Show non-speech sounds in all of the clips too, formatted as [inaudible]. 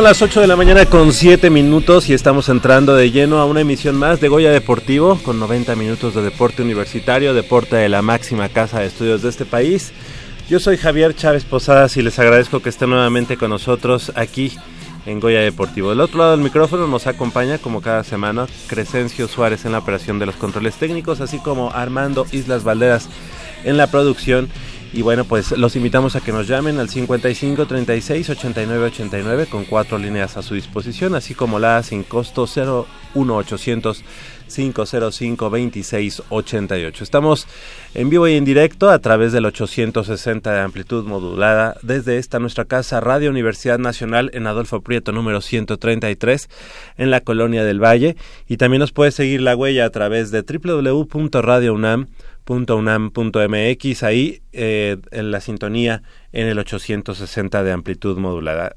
Son las 8 de la mañana con 7 minutos y estamos entrando de lleno a una emisión más de Goya Deportivo con 90 minutos de deporte universitario, deporte de la máxima casa de estudios de este país. Yo soy Javier Chávez Posadas y les agradezco que estén nuevamente con nosotros aquí en Goya Deportivo. Del otro lado del micrófono nos acompaña como cada semana Crescencio Suárez en la operación de los controles técnicos, así como Armando Islas Valderas en la producción y bueno, pues los invitamos a que nos llamen al 55 36 89 89 con cuatro líneas a su disposición, así como la sin costo 01800 505 26 88. Estamos en vivo y en directo a través del 860 de amplitud modulada desde esta nuestra casa Radio Universidad Nacional en Adolfo Prieto número 133 en la Colonia del Valle y también nos puede seguir la huella a través de www.radiounam.com .unam.mx ahí eh, en la sintonía en el 860 de amplitud modulada.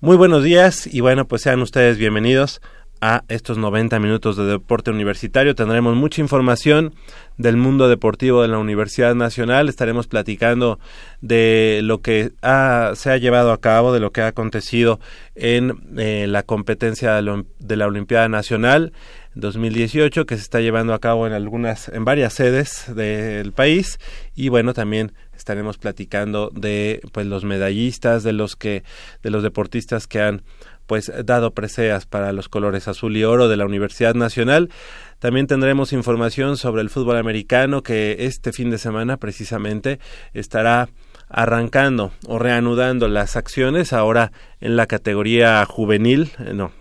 Muy buenos días y bueno, pues sean ustedes bienvenidos a estos 90 minutos de deporte universitario. Tendremos mucha información del mundo deportivo de la Universidad Nacional. Estaremos platicando de lo que se ha llevado a cabo, de lo que ha acontecido en eh, la competencia de la Olimpiada Nacional. 2018 que se está llevando a cabo en algunas en varias sedes del país y bueno también estaremos platicando de pues los medallistas de los que de los deportistas que han pues dado preseas para los colores azul y oro de la Universidad Nacional. También tendremos información sobre el fútbol americano que este fin de semana precisamente estará arrancando o reanudando las acciones ahora en la categoría juvenil, eh, no,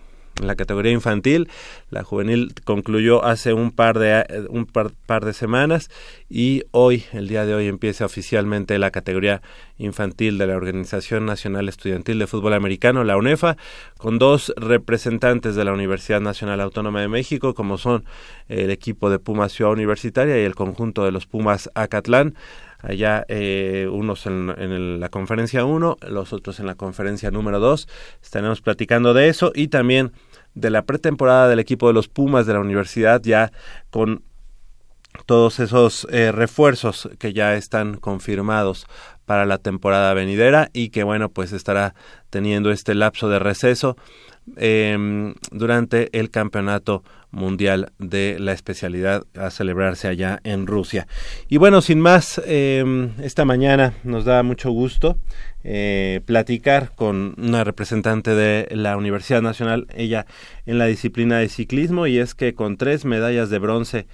en la categoría infantil. La juvenil concluyó hace un par de un par, de semanas y hoy, el día de hoy, empieza oficialmente la categoría infantil de la Organización Nacional Estudiantil de Fútbol Americano, la UNEFA, con dos representantes de la Universidad Nacional Autónoma de México, como son el equipo de Pumas Ciudad Universitaria y el conjunto de los Pumas Acatlán allá eh, unos en, en, la conferencia 1, los otros en la conferencia número 2. Estaremos platicando de eso y también de la pretemporada del equipo de los Pumas de la universidad ya con todos esos eh, refuerzos que ya están confirmados para la temporada venidera y que bueno pues estará teniendo este lapso de receso eh, durante el campeonato mundial de la especialidad a celebrarse allá en Rusia. Y bueno, sin más, eh, esta mañana nos da mucho gusto eh, platicar con una representante de la Universidad Nacional, ella en la disciplina de ciclismo, y es que con tres medallas de bronce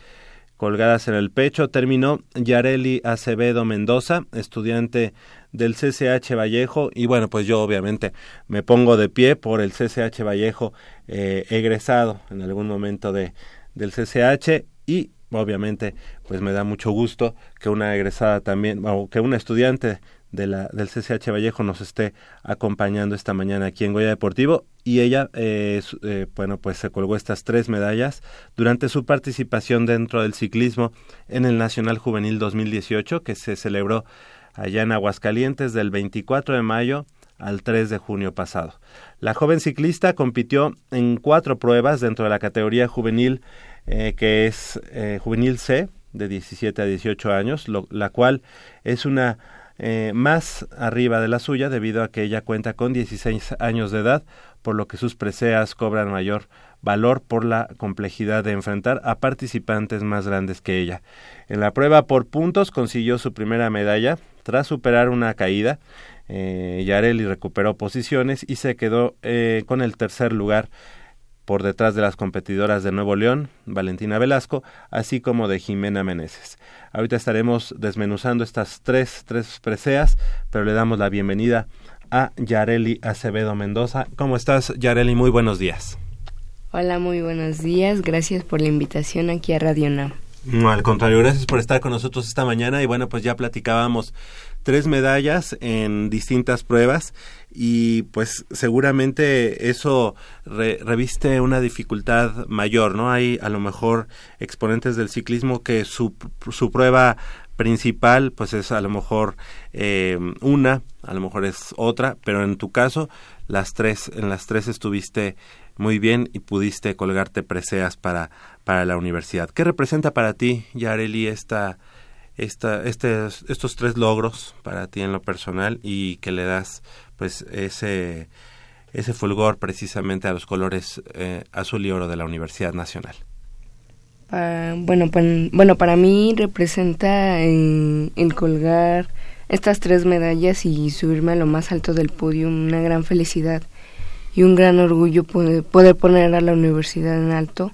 colgadas en el pecho. Terminó Yareli Acevedo Mendoza, estudiante del CCH Vallejo y bueno, pues yo obviamente me pongo de pie por el CCH Vallejo eh, egresado en algún momento de, del CCH y obviamente pues me da mucho gusto que una egresada también o que una estudiante del CCH Vallejo nos esté acompañando esta mañana aquí en Goya Deportivo y ella, eh, eh, bueno, pues se colgó estas tres medallas durante su participación dentro del ciclismo en el Nacional Juvenil 2018 que se celebró allá en Aguascalientes del 24 de mayo al 3 de junio pasado. La joven ciclista compitió en cuatro pruebas dentro de la categoría juvenil eh, que es juvenil C de 17 a 18 años, la cual es una eh, más arriba de la suya debido a que ella cuenta con 16 años de edad, por lo que sus preseas cobran mayor valor por la complejidad de enfrentar a participantes más grandes que ella. En la prueba por puntos consiguió su primera medalla tras superar una caída. Eh, Yareli recuperó posiciones y se quedó eh, con el tercer lugar por detrás de las competidoras de Nuevo León, Valentina Velasco, así como de Jimena Meneses. Ahorita estaremos desmenuzando estas tres, tres preseas, pero le damos la bienvenida a Yareli Acevedo Mendoza. ¿Cómo estás, Yareli? Muy buenos días. Hola, muy buenos días. Gracias por la invitación aquí a Radio NAM. No, al contrario, gracias por estar con nosotros esta mañana y bueno, pues ya platicábamos tres medallas en distintas pruebas y pues seguramente eso reviste una dificultad mayor, ¿no? Hay a lo mejor exponentes del ciclismo que su, su prueba principal pues es a lo mejor eh, una, a lo mejor es otra, pero en tu caso las tres, en las tres estuviste muy bien y pudiste colgarte preseas para, para la universidad. ¿Qué representa para ti, Yareli, esta, esta, este, estos tres logros para ti en lo personal y que le das pues ese, ese fulgor precisamente a los colores eh, azul y oro de la Universidad Nacional. bueno, bueno, para mí representa eh, el colgar estas tres medallas y subirme a lo más alto del podio una gran felicidad y un gran orgullo poder, poder poner a la universidad en alto.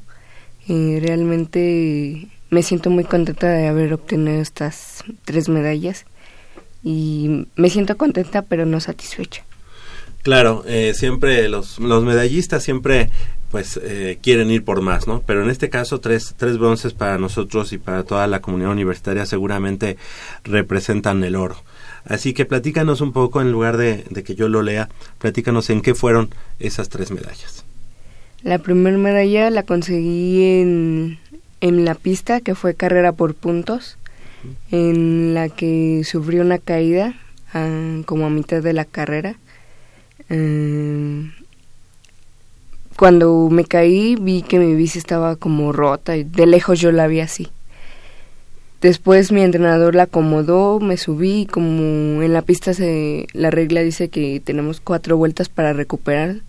y realmente me siento muy contenta de haber obtenido estas tres medallas y me siento contenta pero no satisfecha. Claro, eh, siempre los, los medallistas siempre pues eh, quieren ir por más, ¿no? Pero en este caso tres, tres bronces para nosotros y para toda la comunidad universitaria seguramente representan el oro. Así que platícanos un poco, en lugar de, de que yo lo lea, platícanos en qué fueron esas tres medallas. La primera medalla la conseguí en, en la pista, que fue carrera por puntos en la que sufrí una caída ah, como a mitad de la carrera. Eh, cuando me caí vi que mi bici estaba como rota y de lejos yo la vi así. Después mi entrenador la acomodó, me subí y como en la pista se, la regla dice que tenemos cuatro vueltas para recuperar.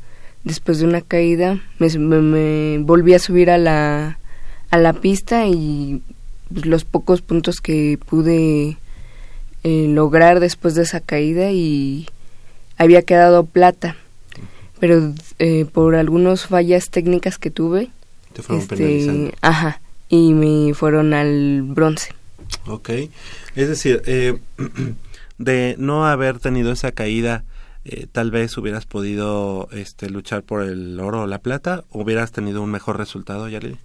Después de una caída me, me volví a subir a la, a la pista y pues, los pocos puntos que pude eh, lograr después de esa caída y había quedado plata. Pero eh, por algunas fallas técnicas que tuve te fueron este, ajá y me fueron al bronce. Ok. Es decir eh, [clears throat] de no haber tenido esa caída tal vez hubieras podido este luchar por el oro o la plata hubieras tenido un mejor resultado Yareli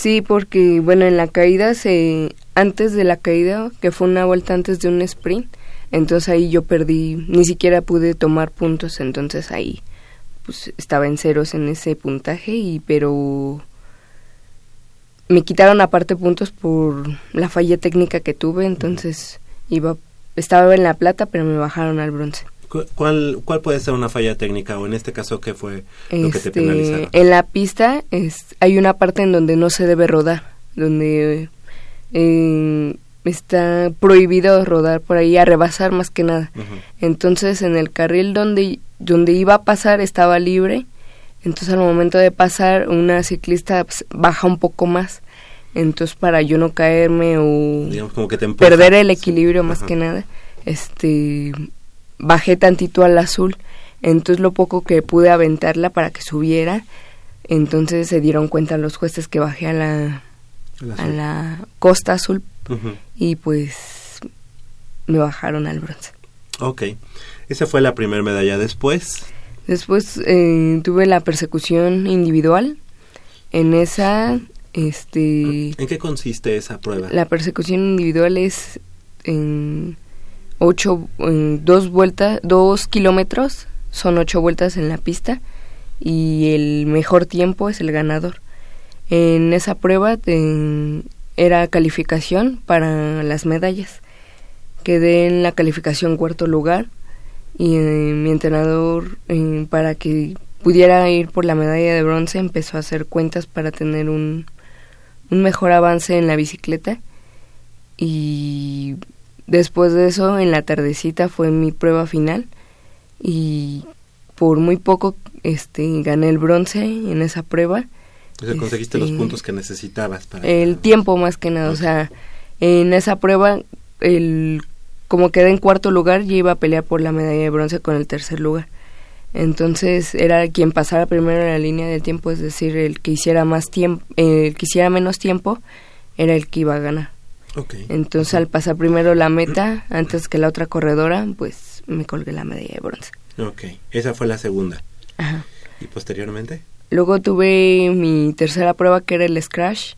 Sí, porque bueno, en la caída se antes de la caída, que fue una vuelta antes de un sprint, entonces ahí yo perdí, ni siquiera pude tomar puntos, entonces ahí pues estaba en ceros en ese puntaje y pero me quitaron aparte puntos por la falla técnica que tuve, entonces iba estaba en la plata, pero me bajaron al bronce. ¿Cuál, ¿Cuál puede ser una falla técnica o en este caso qué fue lo que te este, penalizaron? En la pista es, hay una parte en donde no se debe rodar, donde eh, está prohibido rodar por ahí, a rebasar más que nada. Entonces en el carril donde, donde iba a pasar estaba libre, entonces al momento de pasar una ciclista pues, baja un poco más. Entonces para yo no caerme o perder el equilibrio más que nada, este bajé tantito al azul, entonces lo poco que pude aventarla para que subiera, entonces se dieron cuenta los jueces que bajé a la, a la Costa Azul y pues me bajaron al bronce. Ok, esa fue la primera medalla. Después. Después eh, tuve la persecución individual. En esa, este. ¿En qué consiste esa prueba? La persecución individual es en ocho, dos vueltas, dos kilómetros, son ocho vueltas en la pista y el mejor tiempo es el ganador. En esa prueba era calificación para las medallas. Quedé en la calificación cuarto lugar y eh, mi entrenador eh, para que pudiera ir por la medalla de bronce empezó a hacer cuentas para tener un, un mejor avance en la bicicleta y después de eso en la tardecita fue mi prueba final y por muy poco este gané el bronce en esa prueba o sea, conseguiste los este, puntos que necesitabas para el tiempo más que nada o sea en esa prueba el como quedé en cuarto lugar, yo iba a pelear por la medalla de bronce con el tercer lugar. Entonces era quien pasara primero en la línea del tiempo, es decir, el que hiciera más tiempo, el que hiciera menos tiempo, era el que iba a ganar. Entonces al pasar primero la meta, antes que la otra corredora, pues me colgué la medalla de bronce. Ok, esa fue la segunda. Ajá. ¿Y posteriormente? Luego tuve mi tercera prueba que era el scratch.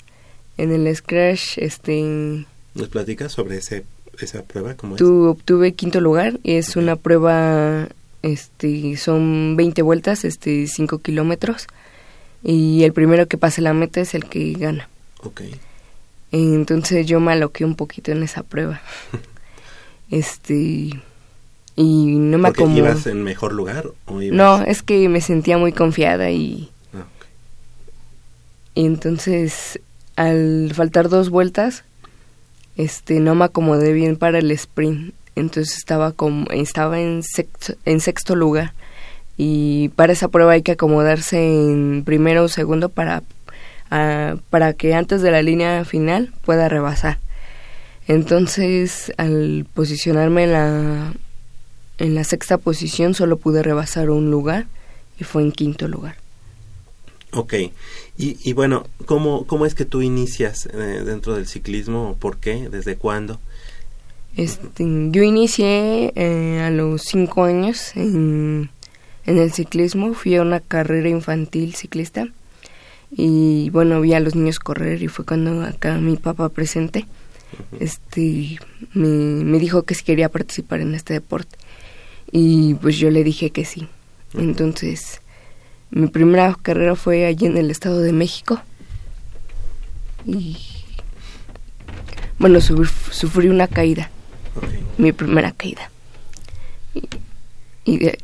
En el scratch, este... ¿Nos platicas sobre ese esa prueba? ¿Cómo tu, Obtuve quinto lugar. Es una prueba, este, son 20 vueltas, este, 5 kilómetros. Y el primero que pase la meta es el que gana. Ok. Entonces yo me aloqué un poquito en esa prueba. [laughs] este y no me acomodó. ibas en mejor lugar o No, es que me sentía muy confiada y ah, y entonces al faltar dos vueltas este no me acomodé bien para el sprint entonces estaba como estaba en sexto, en sexto lugar y para esa prueba hay que acomodarse en primero o segundo para para que antes de la línea final pueda rebasar entonces al posicionarme en la en la sexta posición solo pude rebasar un lugar y fue en quinto lugar Ok, y, y bueno, ¿cómo, ¿cómo es que tú inicias eh, dentro del ciclismo? ¿Por qué? ¿Desde cuándo? Este, yo inicié eh, a los cinco años en, en, el ciclismo, fui a una carrera infantil ciclista y bueno, vi a los niños correr y fue cuando acá mi papá presente este, me, me dijo que si quería participar en este deporte y pues yo le dije que sí. Entonces mi primera carrera fue allí en el Estado de México. Y bueno, sufrí, una caída. Mi primera caída. Y, de,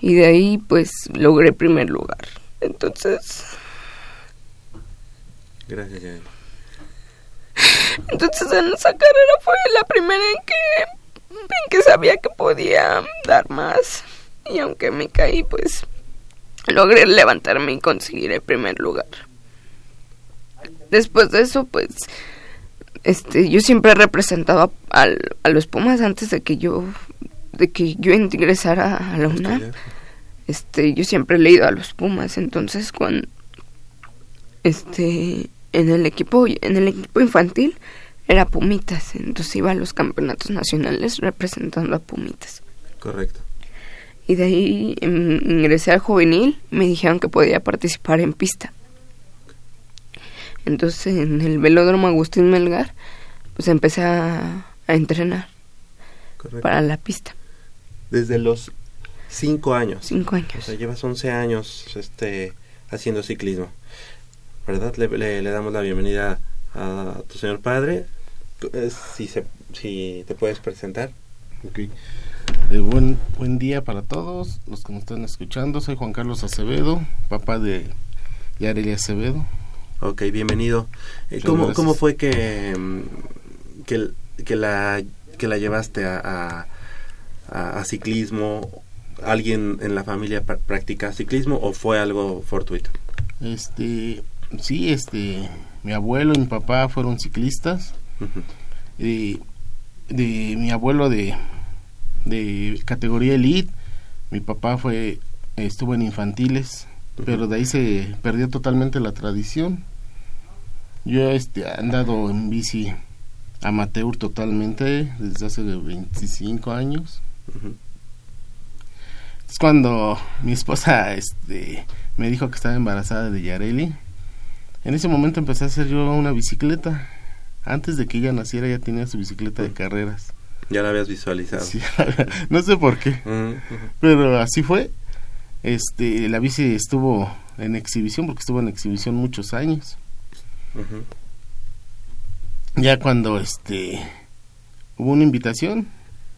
y de ahí pues logré primer lugar. Entonces... Gracias, Entonces en esa carrera fue la primera en que, en que sabía que podía dar más. Y aunque me caí, pues logré levantarme y conseguir el primer lugar. Después de eso, pues, este, yo siempre he representado a, a los Pumas antes de que yo, de que yo ingresara a la UNAM. Este, yo siempre he leído a los Pumas, entonces cuando, este, en el equipo, en el equipo infantil era Pumitas, entonces iba a los campeonatos nacionales representando a Pumitas. Correcto y de ahí ingresé al juvenil, me dijeron que podía participar en pista. Entonces en el velódromo Agustín Melgar, pues empecé a, entrenar para la pista. Desde los cinco años. Cinco años. O sea, llevas 11 años este, haciendo ciclismo. ¿Verdad? Le, le, damos la bienvenida a tu señor padre. Eh, si, se, si te puedes presentar. Okay. Eh, buen, buen día para todos los que nos están escuchando. Soy Juan Carlos Acevedo, papá de Yareli Acevedo. Ok, bienvenido. Eh, ¿cómo, ¿cómo, fue que, mm, que, que, la, que la llevaste a, a, ciclismo? ¿Alguien en la familia practica ciclismo o fue algo fortuito? Este, sí, este, mi abuelo y mi papá fueron ciclistas. y de mi abuelo de de categoría elite. Mi papá fue estuvo en infantiles, pero de ahí se perdió totalmente la tradición. Yo este, he andado en bici amateur totalmente desde hace 25 años. Es cuando mi esposa este, me dijo que estaba embarazada de Yareli. En ese momento empecé a hacer yo una bicicleta. Antes de que ella naciera ya tenía su bicicleta de carreras. Ya la habías visualizado. no sé por qué. Pero así fue. Este, la bici estuvo en exhibición porque estuvo en exhibición muchos años. Ya cuando este hubo una invitación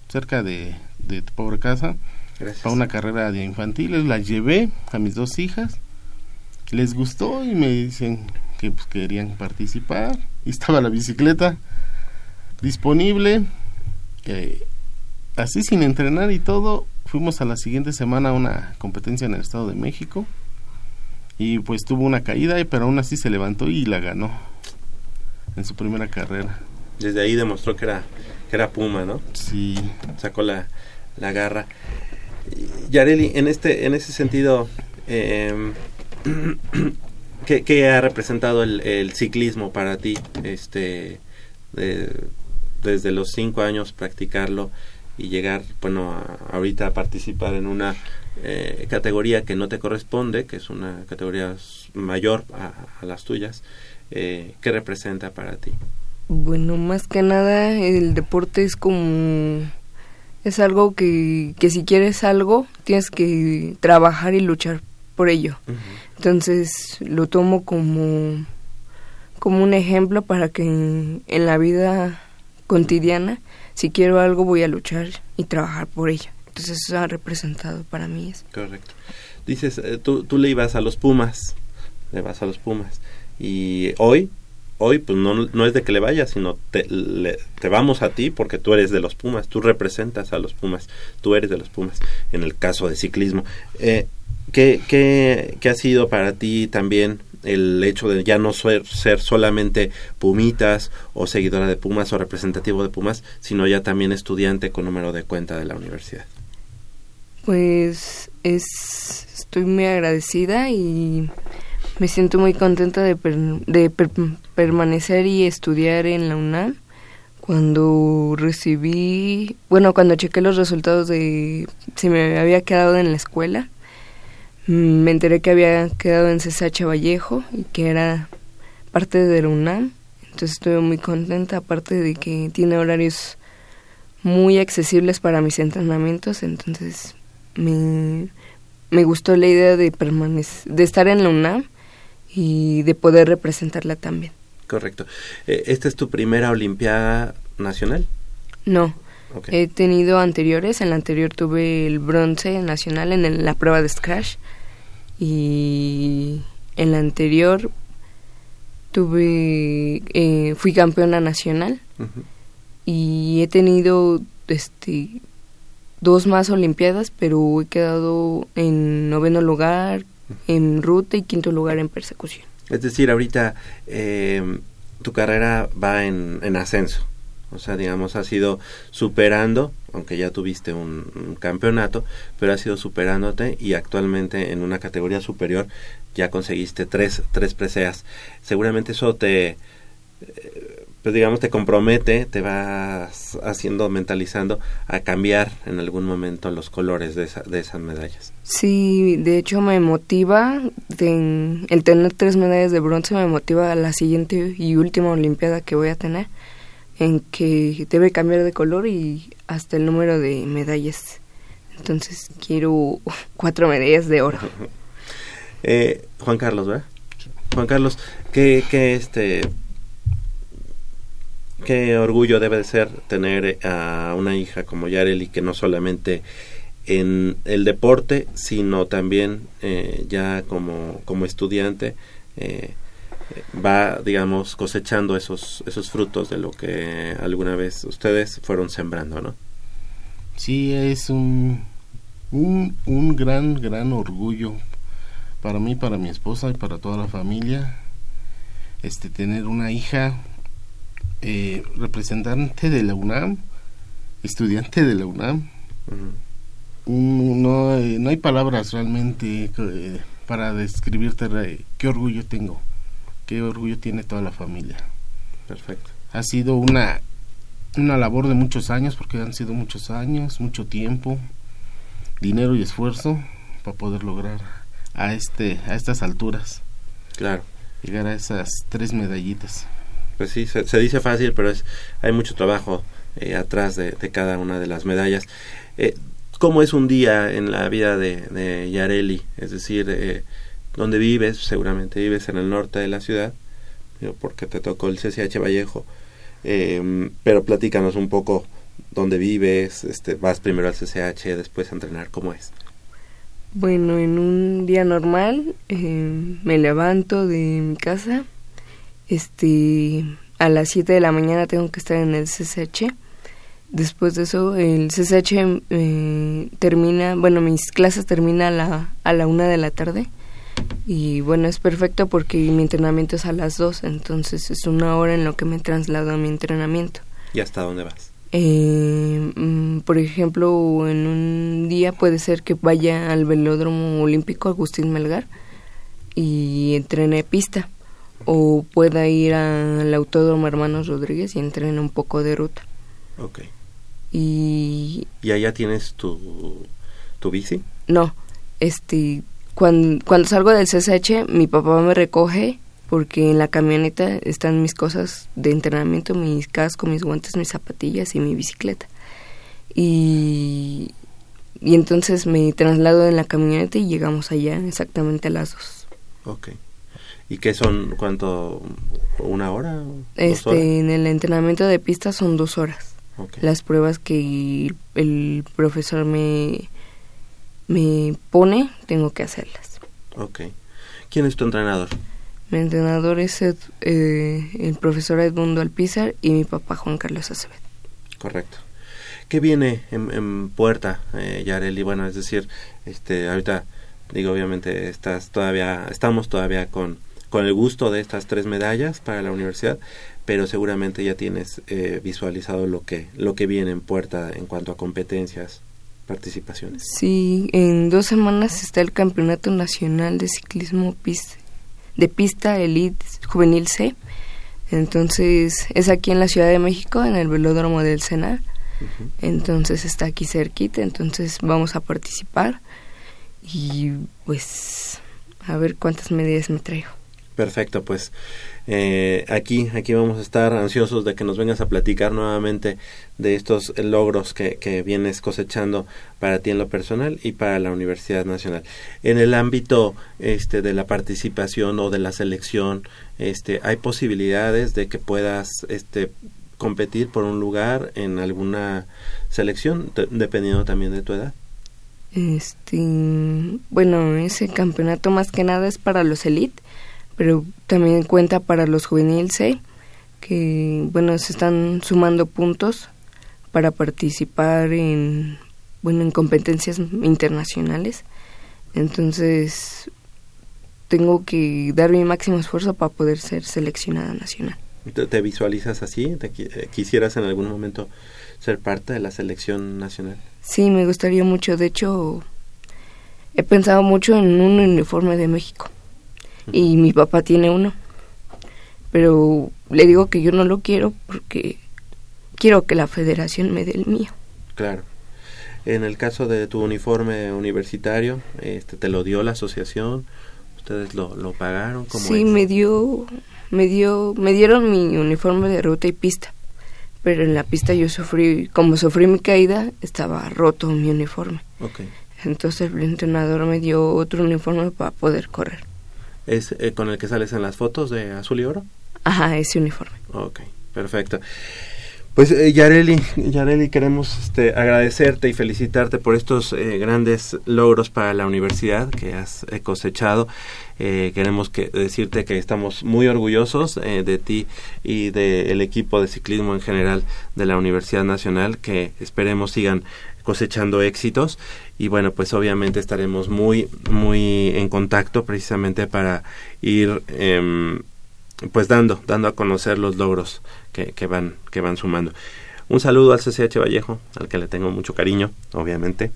cerca de, de tu pobre casa para una carrera de infantiles, la llevé a mis dos hijas, les gustó y me dicen que pues, querían participar y estaba la bicicleta disponible, eh, así sin entrenar y todo, fuimos a la siguiente semana a una competencia en el Estado de México y pues tuvo una caída, pero aún así se levantó y la ganó en su primera carrera. Desde ahí demostró que era, que era Puma, ¿no? Sí. Sacó la, la garra. Yareli, en este, en ese sentido, eh, [clears throat] ¿qué, ha representado el, ciclismo para ti? Este, desde los cinco años practicarlo y llegar, bueno, ahorita a participar en una eh, categoría que no te corresponde, que es una categoría mayor a, las tuyas, eh, ¿qué representa para ti? Bueno, más que nada el deporte es como es algo que, que si quieres algo tienes que trabajar y luchar por ello. Entonces lo tomo como como un ejemplo para que en la vida cotidiana si quiero algo voy a luchar y trabajar por ello. Entonces eso ha representado para mí. Correcto. Dices, eh, tú, tú le ibas a los Pumas, le vas a los Pumas. Y hoy, hoy pues no, no es de que le vayas, sino te, te vamos a ti porque tú eres de los Pumas, tú representas a los Pumas, tú eres de los Pumas, en el caso de ciclismo. Eh, ¿qué, qué, qué ha sido para ti también el hecho de ya no ser, ser solamente pumitas o seguidora de Pumas o representativo de Pumas, sino ya también estudiante con número de cuenta de la universidad? Pues es, estoy muy agradecida y me siento muy contenta de, de permanecer y estudiar en la UNAM. Cuando recibí, bueno, cuando chequé los resultados de si me había quedado en la escuela, me enteré que había quedado en CSH Vallejo y que era parte de la UNAM. Entonces estuve muy contenta, aparte de que tiene horarios muy accesibles para mis entrenamientos. Entonces me, me gustó la idea de, permanecer, de estar en la UNAM y de poder representarla también. Correcto. Eh, ¿Esta es tu primera Olimpiada Nacional? No. He tenido anteriores. En la anterior tuve el bronce nacional en la prueba de Scratch. Y en la anterior tuve eh, fui campeona nacional. Y he tenido este dos más olimpiadas pero he quedado en noveno lugar en ruta y quinto lugar en persecución. Es decir ahorita eh, tu carrera va en, en ascenso o sea, digamos, ha sido superando, aunque ya tuviste un, campeonato, pero ha sido superándote y actualmente en una categoría superior ya conseguiste tres, tres preseas. Seguramente eso te, eh, pues digamos, te compromete, te vas haciendo, mentalizando a cambiar en algún momento los colores de, de esas medallas. Sí, de hecho me motiva, el tener tres medallas de bronce me motiva a la siguiente y última Olimpiada que voy a tener en que debe cambiar de color y hasta el número de medallas. Entonces quiero cuatro medallas de oro. [laughs] Eh, Juan Carlos, ¿verdad? Juan Carlos, ¿qué, qué, este, qué orgullo debe de ser tener a una hija como Yareli que no solamente en el deporte, sino también eh, ya como, como estudiante eh, va, digamos, cosechando esos, esos frutos de lo que alguna vez ustedes fueron sembrando, ¿no? Sí, es un, un, un gran, gran orgullo para mí, para mi esposa y para toda la familia, este, tener una hija eh, representante de la UNAM, estudiante de la UNAM. no, eh, no hay palabras realmente eh, para describirte qué orgullo tengo qué orgullo tiene toda la familia. Perfecto. Ha sido una, una labor de muchos años, porque han sido muchos años, mucho tiempo, dinero y esfuerzo para poder lograr a, este, a estas alturas. Claro. Llegar a esas tres medallitas. Pues sí, se, dice fácil, pero es hay mucho trabajo eh, atrás de, cada una de las medallas. Eh, ¿Cómo es un día en la vida de, de Yareli? Es decir, eh, ¿dónde vives? Seguramente vives en el norte de la ciudad, porque te tocó el CCH Vallejo. Eh, pero platícanos un poco dónde vives, este, vas primero al CCH, después a entrenar, ¿cómo es? Bueno, en un día normal eh, me levanto de mi casa, este, a las 7 de la mañana tengo que estar en el CCH. Después de eso, el CCH eh, termina, bueno, mis clases terminan a la, a la 1 de la tarde. Y bueno, es perfecto porque mi entrenamiento es a las 2, entonces es una hora en lo que me traslado a mi entrenamiento. ¿Y hasta dónde vas? Eh, mm, por ejemplo, en un día puede ser que vaya al velódromo olímpico Agustín Melgar y entrene pista. O pueda ir al autódromo Hermanos Rodríguez y entrene un poco de ruta. Ok. Y... ¿Y allá tienes tu, tu bici? No, este, cuando, cuando salgo del CSH, mi papá me recoge porque en la camioneta están mis cosas de entrenamiento, mis cascos, mis guantes, mis zapatillas y mi bicicleta. Y, y entonces me traslado en la camioneta y llegamos allá exactamente a las dos. Ok. ¿Y qué son? ¿Cuánto? ¿Una hora? este, En el entrenamiento de pista son dos horas. Las pruebas que el profesor me, me pone, tengo que hacerlas. Ok. ¿Quién es tu entrenador? Mi entrenador es eh, el profesor Edmundo Alpizar y mi papá Juan Carlos Acevedo. Correcto. ¿Qué viene en, puerta, eh, Yareli? Bueno, es decir, este, ahorita digo, obviamente estás todavía, estamos todavía con, con el gusto de estas tres medallas para la universidad, pero seguramente ya tienes eh, visualizado lo que, lo que viene en puerta en cuanto a competencias, participaciones. Sí, en dos semanas está el Campeonato Nacional de Ciclismo Pista de pista Elite Juvenil C. Entonces es aquí en la Ciudad de México, en el velódromo del Sena. Entonces está aquí cerquita, entonces vamos a participar y pues a ver cuántas medidas me traigo. Perfecto, pues eh, aquí, aquí vamos a estar ansiosos de que nos vengas a platicar nuevamente de estos logros que, que vienes cosechando para ti en lo personal y para la Universidad Nacional. En el ámbito este, de la participación o de la selección, este, hay posibilidades de que puedas este, competir por un lugar en alguna selección, dependiendo también de tu edad. Este, bueno, ese campeonato más que nada es para los elite pero también cuenta para los juveniles C, que bueno, se están sumando puntos para participar en bueno, en competencias internacionales. Entonces, tengo que dar mi máximo esfuerzo para poder ser seleccionada nacional. ¿Te, visualizas así? ¿Te eh, quisieras en algún momento ser parte de la selección nacional? Sí, me gustaría mucho. De hecho, he pensado mucho en un uniforme de México y mi papá tiene uno. Pero le digo que yo no lo quiero porque quiero que la federación me dé el mío. Claro. En el caso de tu uniforme universitario, este, ¿te lo dio la asociación? ¿Ustedes lo, lo pagaron? ¿Cómo sí, me dio, me dio, me dieron mi uniforme de ruta y pista. Pero en la pista yo sufrí, como sufrí mi caída, estaba roto mi uniforme. Okay. Entonces el entrenador me dio otro uniforme para poder correr es eh, con el que sales en las fotos de azul y oro. Ajá, ese uniforme. Ok, perfecto. Pues eh, Yareli, Yareli, queremos este, agradecerte y felicitarte por estos eh, grandes logros para la universidad que has eh, cosechado. queremos que, decirte que estamos muy orgullosos de ti y del equipo de ciclismo en general de la Universidad Nacional, que esperemos sigan cosechando éxitos. Y bueno pues obviamente estaremos muy muy en contacto precisamente para ir em, pues dando dando a conocer los logros que, que van que van sumando. Un saludo al CCH Vallejo al que le tengo mucho cariño obviamente.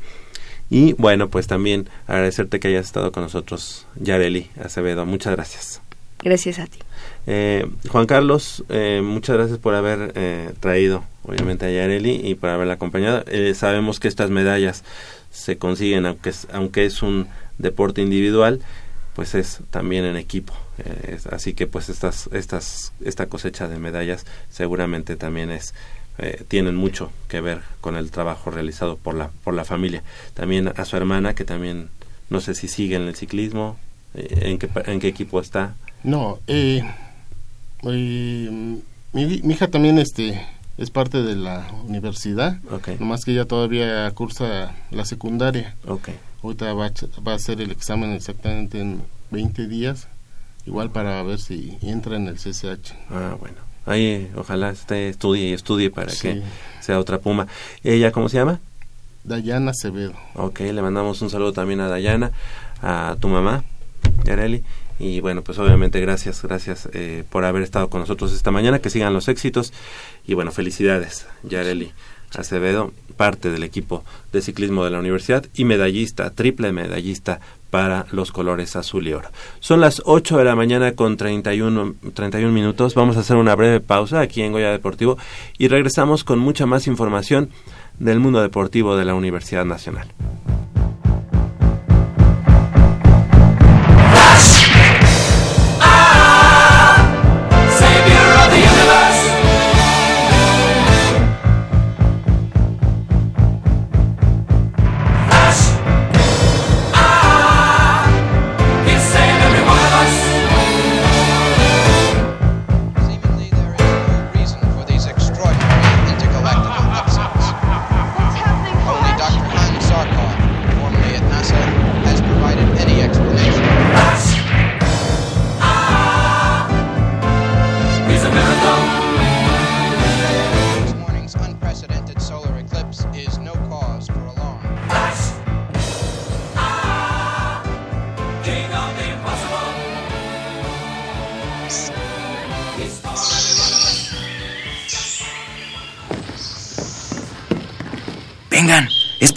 Y bueno pues también agradecerte que hayas estado con nosotros Yareli Acevedo. Muchas gracias Gracias a ti. Eh, Juan Carlos, eh, muchas gracias por haber eh, traído, obviamente, a Yareli y por haberla acompañado. sabemos que estas medallas se consiguen, aunque es, aunque es un deporte individual, pues es también en equipo. así que, pues, estas, estas, esta cosecha de medallas seguramente también es tienen mucho que ver con el trabajo realizado por la por la familia. También a su hermana que también no sé si sigue en el ciclismo, en qué en qué equipo está. No, eh, mi, hija también este es parte de la universidad, nomás que ella todavía cursa la secundaria. Okay. Ahorita va, va a hacer el examen exactamente en 20 días, igual para ver si entra en el CCH. Ah, bueno. Ahí, ojalá esté, estudie y estudie para que sea otra puma. ¿Ella cómo se llama? Dayana Acevedo. Ok, le mandamos un saludo también a Dayana, a tu mamá, Yareli, y bueno, pues obviamente gracias, gracias eh, por haber estado con nosotros esta mañana, que sigan los éxitos y bueno, felicidades, Yareli Acevedo, parte del equipo de ciclismo de la universidad y medallista, triple medallista para los colores azul y oro. Son las 8 de la mañana con 31, 31 minutos. Vamos a hacer una breve pausa aquí en Goya Deportivo y regresamos con mucha más información del mundo deportivo de la Universidad Nacional.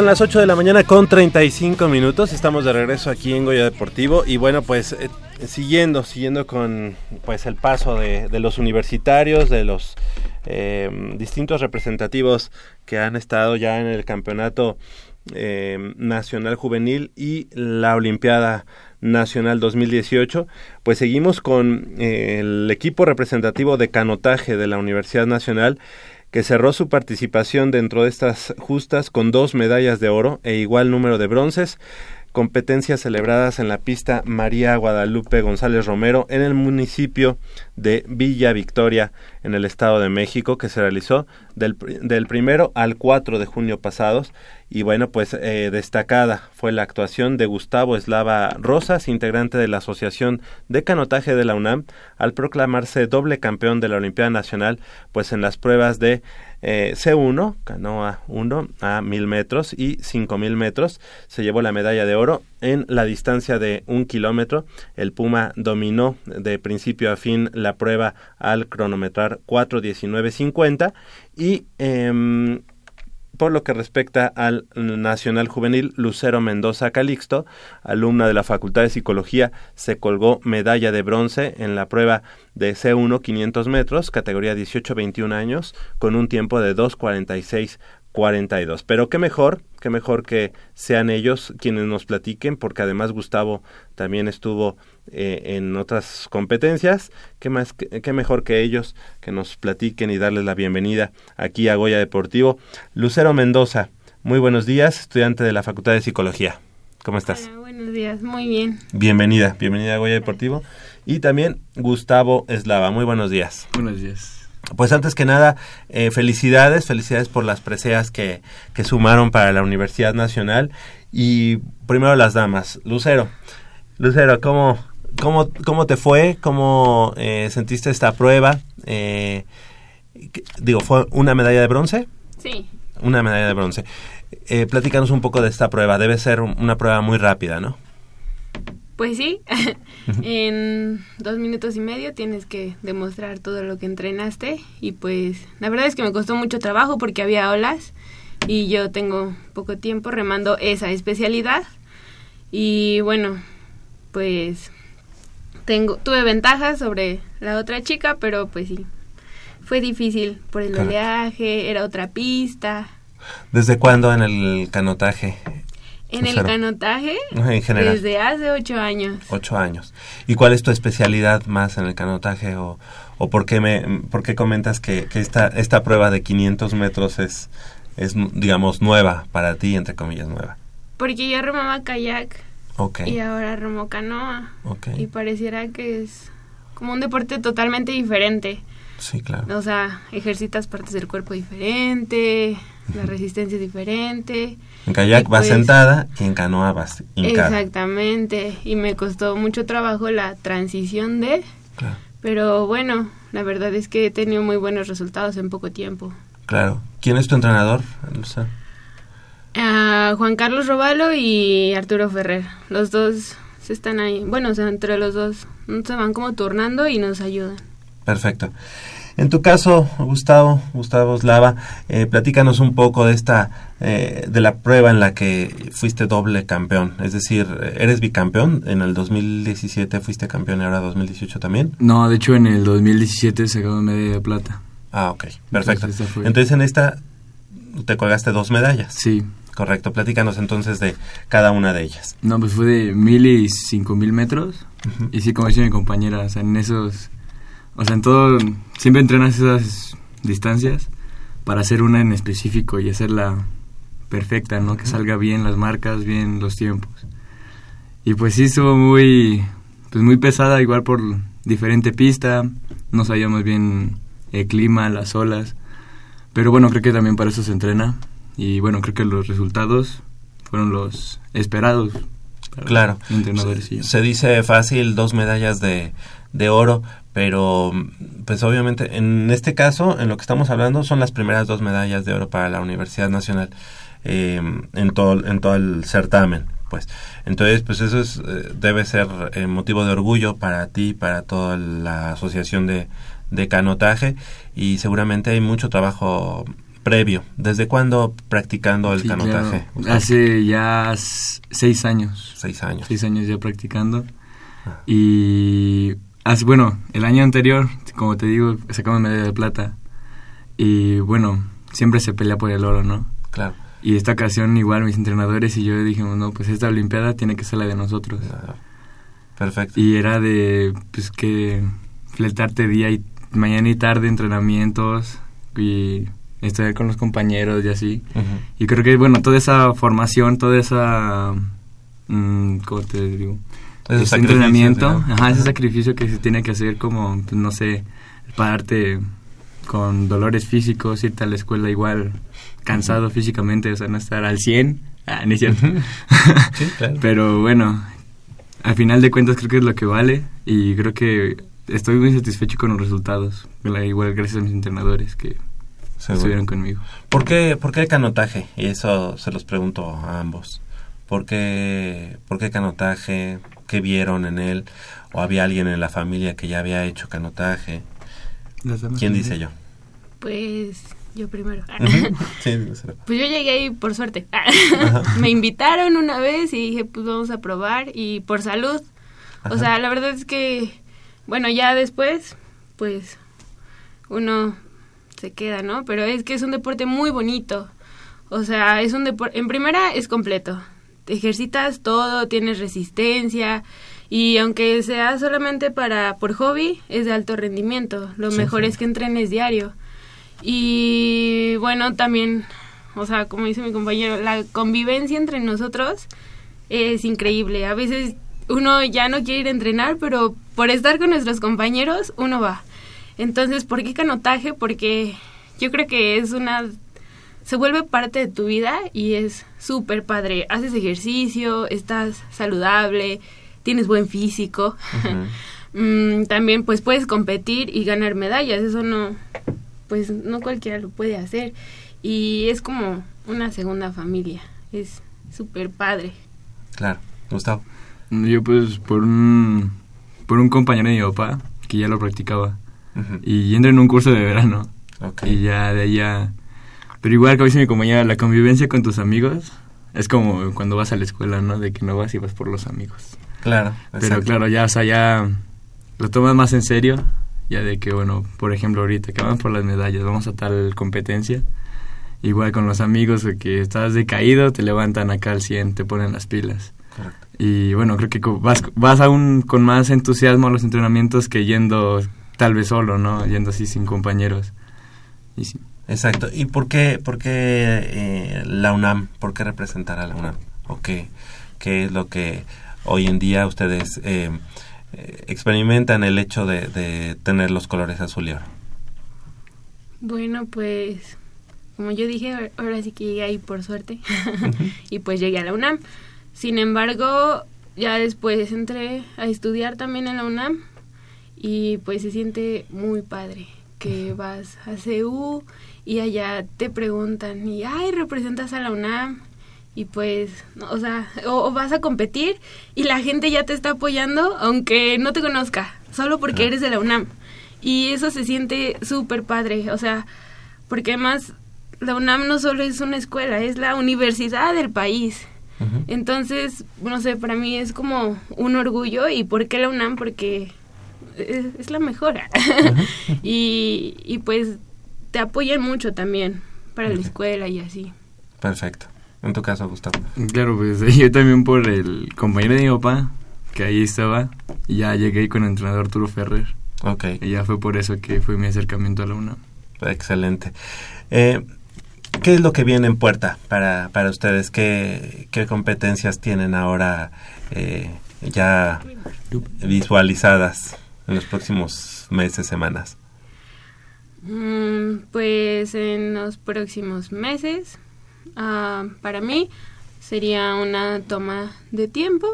Son las 8 de la mañana con 35 minutos. Estamos de regreso aquí en Goya Deportivo. Y bueno, pues eh, siguiendo, siguiendo con pues el paso de, los universitarios, de los eh, distintos representativos que han estado ya en el campeonato eh, nacional juvenil y la Olimpiada Nacional 2018, pues seguimos con eh, el equipo representativo de canotaje de la Universidad Nacional que cerró su participación dentro de estas justas con dos medallas de oro e igual número de bronces. Competencias celebradas en la pista María Guadalupe González Romero en el municipio de Villa Victoria en el Estado de México que se realizó del, del primero al 4 de junio pasados y bueno pues eh, destacada fue la actuación de Gustavo Eslava Rosas integrante de la Asociación de Canotaje de la UNAM al proclamarse doble campeón de la Olimpiada Nacional pues en las pruebas de eh, C1, canoa 1 a 1000 metros y 5000 metros. Se llevó la medalla de oro en la distancia de un kilómetro. El Puma dominó de principio a fin la prueba al cronometrar 4.19.50 y eh, por lo que respecta al Nacional Juvenil, Lucero Mendoza Calixto, alumna de la Facultad de Psicología, se colgó medalla de bronce en la prueba de C1 500 metros, categoría 18-21 años, con un tiempo de 2.46 42. Pero qué mejor, qué mejor que sean ellos quienes nos platiquen, porque además Gustavo también estuvo eh, en otras competencias. ¿Qué, más, qué, mejor que ellos que nos platiquen y darles la bienvenida aquí a Goya Deportivo. Lucero Mendoza, muy buenos días, estudiante de la Facultad de Psicología. ¿Cómo estás? Hola, buenos días, muy bien. Bienvenida, bienvenida a Goya Deportivo. Y también Gustavo Eslava, muy buenos días. Buenos días. Pues antes que nada, eh, felicidades, felicidades por las preseas que, que sumaron para la Universidad Nacional. Y primero las damas. Lucero, Lucero, ¿cómo, cómo, cómo te fue? ¿Cómo eh, sentiste esta prueba? Eh, digo, ¿fue una medalla de bronce? Sí. Una medalla de bronce. Eh, platícanos un poco de esta prueba. Debe ser una prueba muy rápida, ¿no? Pues sí, [laughs] en dos minutos y medio tienes que demostrar todo lo que entrenaste y pues la verdad es que me costó mucho trabajo porque había olas y yo tengo poco tiempo remando esa especialidad y bueno, pues tengo tuve ventajas sobre la otra chica, pero pues sí, fue difícil por el Claro. oleaje, era otra pista. ¿Desde cuándo en el canotaje? En el canotaje, En general. desde hace ocho años. Ocho años. ¿Y cuál es tu especialidad más en el canotaje o, o por qué me por qué comentas que, que esta esta prueba de 500 metros es es digamos nueva para ti entre comillas nueva? Porque yo remaba kayak Ok. y ahora remo canoa. Ok. Y pareciera que es como un deporte totalmente diferente. Sí, claro. O sea, ejercitas partes del cuerpo diferente, la resistencia es diferente. En kayak vas pues- sentada y en canoa vas hincada. Exactamente. Y me costó mucho trabajo la transición de... Claro. Pero bueno, la verdad es que he tenido muy buenos resultados en poco tiempo. Claro. ¿Quién es tu entrenador? Lucero? Ah, Juan Carlos Robalo y Arturo Ferrer. Los dos se están ahí. Bueno, o sea, entre los dos se van como turnando y nos ayudan. Perfecto. En tu caso, Gustavo, Gustavo Slava, eh, platícanos un poco de esta, eh, de la prueba en la que fuiste doble campeón. Es decir, eres bicampeón. En el 2017 fuiste campeón y ahora 2018 también. No, de hecho en el 2017 sacamos medalla de plata. Ah, ok, perfecto. Entonces en esta te colgaste dos medallas. Sí. Correcto. Platícanos entonces de cada una de ellas. No, pues fue de mil y cinco mil metros. Y sí, como dice mi compañera, o sea, en esos... O sea, en todo... Siempre entrenas esas distancias para hacer una en específico y hacerla perfecta, ¿no? Que salga bien las marcas, bien los tiempos. Y pues sí, estuvo muy... Pues muy pesada, igual por diferente pista. No sabíamos bien el clima, las olas. Pero bueno, creo que también para eso se entrena. Y bueno, creo que los resultados fueron los esperados. para Claro. los entrenadores y yo. Se dice fácil dos medallas de, de oro, pero pues obviamente en este caso, en lo que estamos hablando, son las primeras dos medallas de oro para la Universidad Nacional eh, en, todo, en todo el certamen. Pues entonces, pues eso es, eh, debe ser eh, motivo de orgullo para ti, para toda la asociación de, de canotaje y seguramente hay mucho trabajo previo. ¿Desde cuándo practicando el Sí, canotaje? claro. Hace ya seis años. Seis años. Seis años ya practicando. Y hace, bueno, el año anterior, como te digo, sacamos medalla de plata. Y bueno, siempre se pelea por el oro, ¿no? Claro. Y esta ocasión igual mis entrenadores y yo dijimos, no, pues esta Olimpiada tiene que ser la de nosotros. Perfecto. Y era de, pues que fletarte día y mañana y tarde entrenamientos y estar con los compañeros y así. Ujú. Y creo que, bueno, toda esa formación, toda esa, mm, ¿cómo te digo? Ese entrenamiento, ajá, ese sacrificio que se tiene que hacer como, pues, no sé, pararte con dolores físicos, irte a la escuela igual cansado físicamente, o sea, no estar al 100, ah, no es cierto. [laughs] Sí, claro. Pero bueno, al final de cuentas creo que es lo que vale y creo que estoy muy satisfecho con los resultados, igual gracias a mis entrenadores que Seguro. estuvieron conmigo. ¿Por qué, ¿Por qué canotaje? Y eso se los pregunto a ambos. ¿Por qué, ¿Por qué canotaje? ¿Qué vieron en él? ¿O había alguien en la familia que ya había hecho canotaje? ¿Quién dice yo? Pues yo primero. [laughs] Sí. Pues yo llegué ahí por suerte. [laughs] Me invitaron una vez y dije, pues vamos a probar y por salud. Ajá. O sea, la verdad es que, bueno, ya después, pues uno se queda, ¿no? Pero es que es un deporte muy bonito. O sea, es un deporte, en primera es completo. Te ejercitas todo, tienes resistencia y aunque sea solamente para por hobby, es de alto rendimiento. Lo Sí, mejor sí. es que entrenes diario. Y bueno, también, o sea, como dice mi compañero, la convivencia entre nosotros es increíble. A veces uno ya no quiere ir a entrenar, pero por estar con nuestros compañeros uno va. Entonces, ¿por qué canotaje? Porque yo creo que es una... se vuelve parte de tu vida y es súper padre. Haces ejercicio, estás saludable, tienes buen físico. [laughs] Mm, también pues puedes competir y ganar medallas. Eso no, pues no cualquiera lo puede hacer. Y es como una segunda familia. Es súper padre. Claro. Gustavo. Yo pues por un, por un compañero de mi papá que ya lo practicaba y entré en un curso de verano y ya de ya... Pero igual como dice mi compañera, la convivencia con tus amigos es como cuando vas a la escuela, ¿no? De que no vas y vas por los amigos. Claro. Pero exacto. claro, ya, o sea, ya lo tomas más en serio, ya de que, bueno, por ejemplo, ahorita que van por las medallas, vamos a tal competencia, igual con los amigos que estás decaído, te levantan acá al 100, te ponen las pilas. Correcto. Y bueno, creo que vas, vas aún con más entusiasmo a los entrenamientos que yendo tal vez solo, ¿no? Yendo así sin compañeros. Y sí. Exacto. ¿Y por qué, por qué eh, la UNAM? ¿Por qué representar a la UNAM? ¿O qué, qué es lo que hoy en día ustedes eh, eh, experimentan el hecho de, de tener los colores azul y oro? Bueno, pues como yo dije, ahor- ahora sí que llegué ahí por suerte [laughs] y pues llegué a la UNAM. Sin embargo, ya después entré a estudiar también en la UNAM y pues se siente muy padre que vas a CU y allá te preguntan y ay representas a la UNAM y pues o sea o, o vas a competir y la gente ya te está apoyando aunque no te conozca solo porque eres de la UNAM y eso se siente súper padre o sea porque además la UNAM no solo es una escuela es la universidad del país entonces, no sé, para mí es como un orgullo. ¿Y por qué la UNAM? Porque es, es la mejora. [laughs] y, y pues te apoyan mucho también para la escuela y así. Perfecto. En tu caso, Gustavo. Claro, pues [laughs] yo también por el compañero de mi papá, que ahí estaba, y ya llegué con el entrenador Arturo Ferrer. Ok. Y ya fue por eso que fue mi acercamiento a la UNAM. Excelente. Eh, ¿Qué es lo que viene en puerta para, para ustedes? ¿Qué, qué competencias tienen ahora eh, ya visualizadas en los próximos meses, semanas? Mm, pues en los próximos meses, ah, para mí sería una toma de tiempo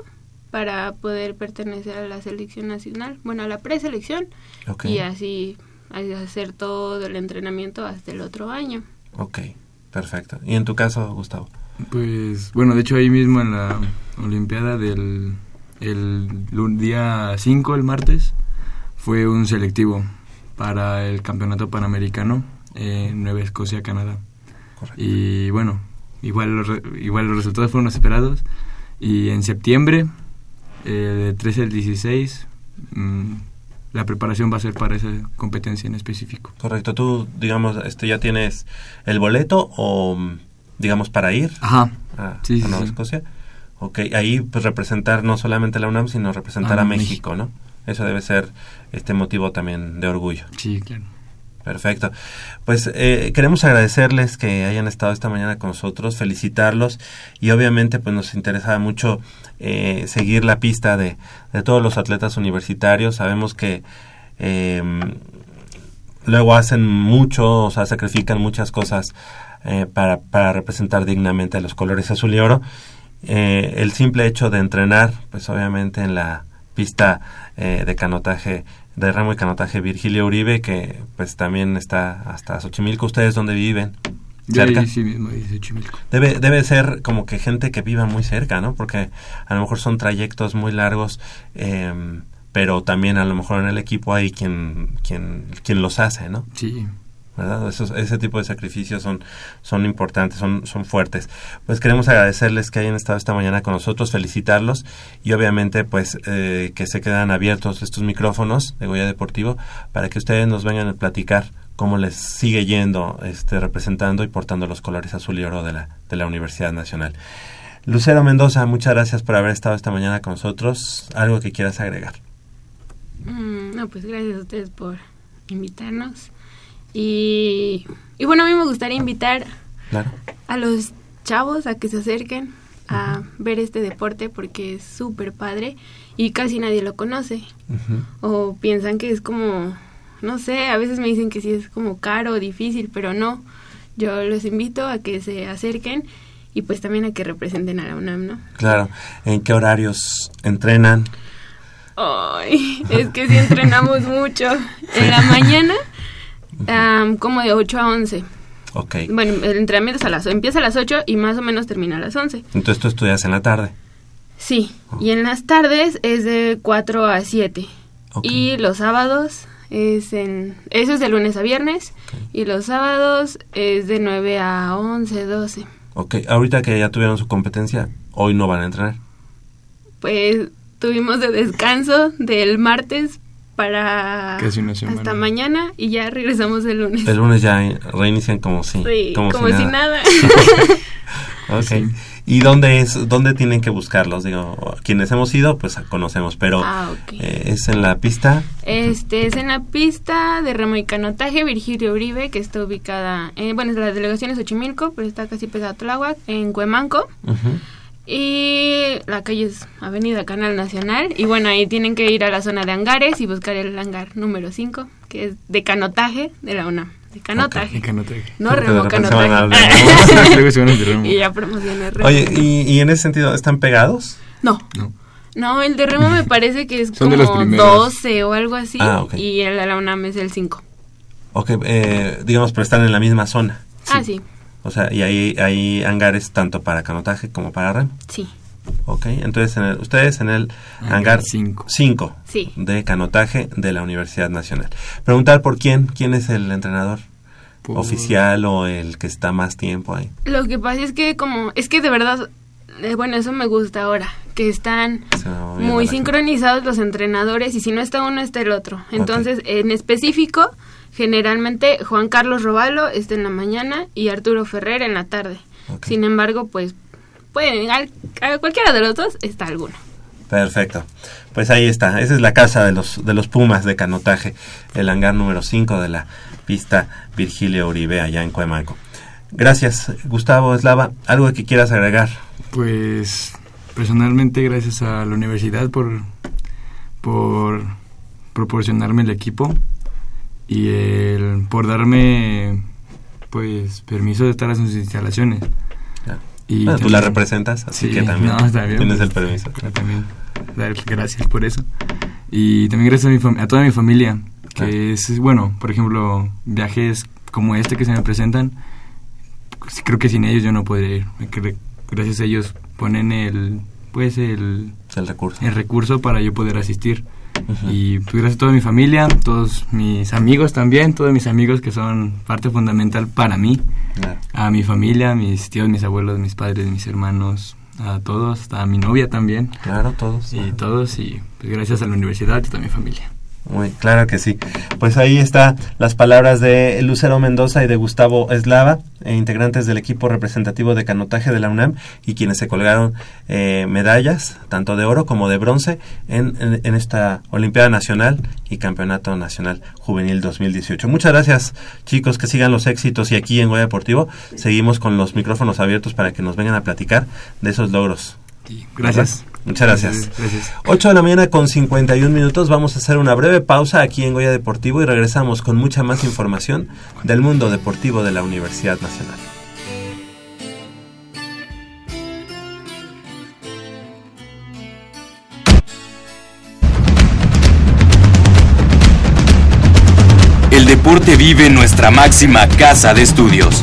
para poder pertenecer a la selección nacional, bueno, a la preselección, Ok. y así hacer todo el entrenamiento hasta el otro año. Ok, perfecto. ¿Y en tu caso, Gustavo? Pues bueno, de hecho ahí mismo en la Olimpiada del el día 5, el martes, fue un selectivo para el Campeonato Panamericano en Nueva Escocia, Canadá. Y bueno, igual los, igual los resultados fueron los esperados. Y en septiembre, eh, de 13 al 16, mm, la preparación va a ser para esa competencia en específico. Correcto. Tú, digamos, este, ya tienes el boleto o, digamos, para ir Ajá. a, Sí, a sí, Nueva sí. Escocia. Ok, ahí pues representar no solamente a la UNAM, sino representar Ah, a México, México. ¿no? Eso debe ser este motivo también de orgullo. Sí, claro. Perfecto. Pues eh, queremos agradecerles que hayan estado esta mañana con nosotros, felicitarlos y obviamente pues nos interesaba mucho eh, seguir la pista de, de todos los atletas universitarios. Sabemos que eh, luego hacen mucho, o sea, sacrifican muchas cosas eh, para, para representar dignamente los colores azul y oro. Eh, el simple hecho de entrenar, pues obviamente en la pista de canotaje, de ramo y canotaje Virgilio Uribe, que pues también está hasta Xochimilco. ¿Ustedes dónde viven? ¿Cerca? ahí sí mismo, ahí Xochimilco. Debe, debe ser como que gente que viva muy cerca, ¿no? Porque a lo mejor son trayectos muy largos, eh, pero también a lo mejor en el equipo hay quien, quien, quien los hace, ¿no? Sí. ¿Verdad? Esos, ese tipo de sacrificios son, son importantes, son, son fuertes. Pues queremos agradecerles que hayan estado esta mañana con nosotros, felicitarlos y obviamente pues eh, que se quedan abiertos estos micrófonos de Goya Deportivo para que ustedes nos vengan a platicar cómo les sigue yendo este, representando y portando los colores azul y oro de la, de la Universidad Nacional. Lucero Mendoza, muchas gracias por haber estado esta mañana con nosotros. ¿Algo que quieras agregar? Mm, no, pues gracias a ustedes por invitarnos. Y, y bueno, a mí me gustaría invitar Claro. a los chavos a que se acerquen a ver este deporte porque es súper padre y casi nadie lo conoce. O piensan que es como, no sé, a veces me dicen que sí es como caro o difícil, pero no. Yo los invito a que se acerquen y pues también a que representen a la UNAM, ¿no? Claro. ¿En qué horarios entrenan? Ay, es que sí entrenamos mucho. En la mañana, am, como de 8 a 11. Ok. Bueno, el entrenamiento es a las, empieza a las 8 y más o menos termina a las 11. Entonces tú estudias en la tarde. Sí, y en las tardes es de 4 a 7. Ok. Y los sábados es en... Eso es de lunes a viernes. Y los sábados es de 9 a 11, 12. Ok, ahorita que ya tuvieron su competencia, hoy no van a entrenar. Pues tuvimos de descanso del martes para Casi una semana. hasta mañana y ya regresamos el lunes. El lunes ya reinician como si, Sí, como, como, si nada. [laughs] Ok. ¿Y dónde es, dónde tienen que buscarlos? Digo, quienes hemos ido, pues conocemos, pero Ah, ok. eh, es en la pista. Este es en la pista de remo y canotaje Virgilio Uribe, que está ubicada, en, bueno, es la delegación es Xochimilco, pero está casi pegada a Tláhuac, en Cuemanco. Ujú. Y la calle es Avenida Canal Nacional. Y bueno, ahí tienen que ir a la zona de hangares y buscar el hangar número 5, que es de canotaje de la UNAM. De canotaje. Y canotaje. No Porque de [laughs] remo [laughs] canotaje. De remo. y ya promocioné remo. Oye, y, y en ese sentido, ¿están pegados? No. No. No, el de remo me parece que es [laughs] como de los primeros. 12 o algo así. Ah, ok. Y el de la UNAM es el 5. Ok, eh, digamos, pero están en la misma zona. Ah, sí. O sea, y ahí hay hangares tanto para canotaje como para remo. Sí. Ok, entonces en el- ustedes en el Hangar hangar cinco. 5 Sí. de canotaje de la Universidad Nacional. Preguntar por quién, quién es el entrenador Por- oficial o el que está más tiempo ahí. Lo que pasa es que como, es que de verdad, eh, bueno, eso me gusta ahora, que están muy sincronizados los entrenadores y si no está uno está el otro. Entonces, en específico, generalmente Juan Carlos Robalo está en la mañana y Arturo Ferrer en la tarde. Sin embargo, pues pueden, al- a cualquiera de los dos está alguno. Perfecto. Pues ahí está. Esa es la casa de los, de los Pumas de canotaje, el hangar número 5 de la pista Virgilio Uribe allá en Cuemanco. Gracias, Gustavo Eslava. ¿Algo que quieras agregar? Pues personalmente gracias a la universidad por, por proporcionarme el equipo y el, por darme pues permiso de estar en sus instalaciones. Y Bueno, tú la representas, así Sí, que también, no, tienes pues, el permiso. también gracias por eso. Y también gracias a, mi a toda mi familia, que Claro. es, bueno, por ejemplo, viajes como este que se me presentan, creo que sin ellos yo no podría ir. Gracias a ellos ponen el, pues el, El recurso. el recurso para yo poder asistir. Y pues gracias a toda mi familia, todos mis amigos también, todos mis amigos que son parte fundamental para mí, a mi familia, mis tíos, mis abuelos, mis padres, mis hermanos, a todos, a mi novia también. Claro, todos. Y todos, y pues gracias a la universidad y a toda mi familia. Muy claro que sí. Pues ahí está las palabras de Lucero Mendoza y de Gustavo Eslava, eh, integrantes del equipo representativo de canotaje de la UNAM y quienes se colgaron eh, medallas, tanto de oro como de bronce, en, en, esta Olimpiada Nacional y Campeonato Nacional Juvenil 2018. Muchas gracias, chicos, que sigan los éxitos y aquí en Goya Deportivo seguimos con los micrófonos abiertos para que nos vengan a platicar de esos logros. Gracias. Muchas gracias. 8 de la mañana con 51 minutos. Vamos a hacer una breve pausa aquí en Goya Deportivo y regresamos con mucha más información del mundo deportivo de la Universidad Nacional. El deporte vive en nuestra máxima casa de estudios.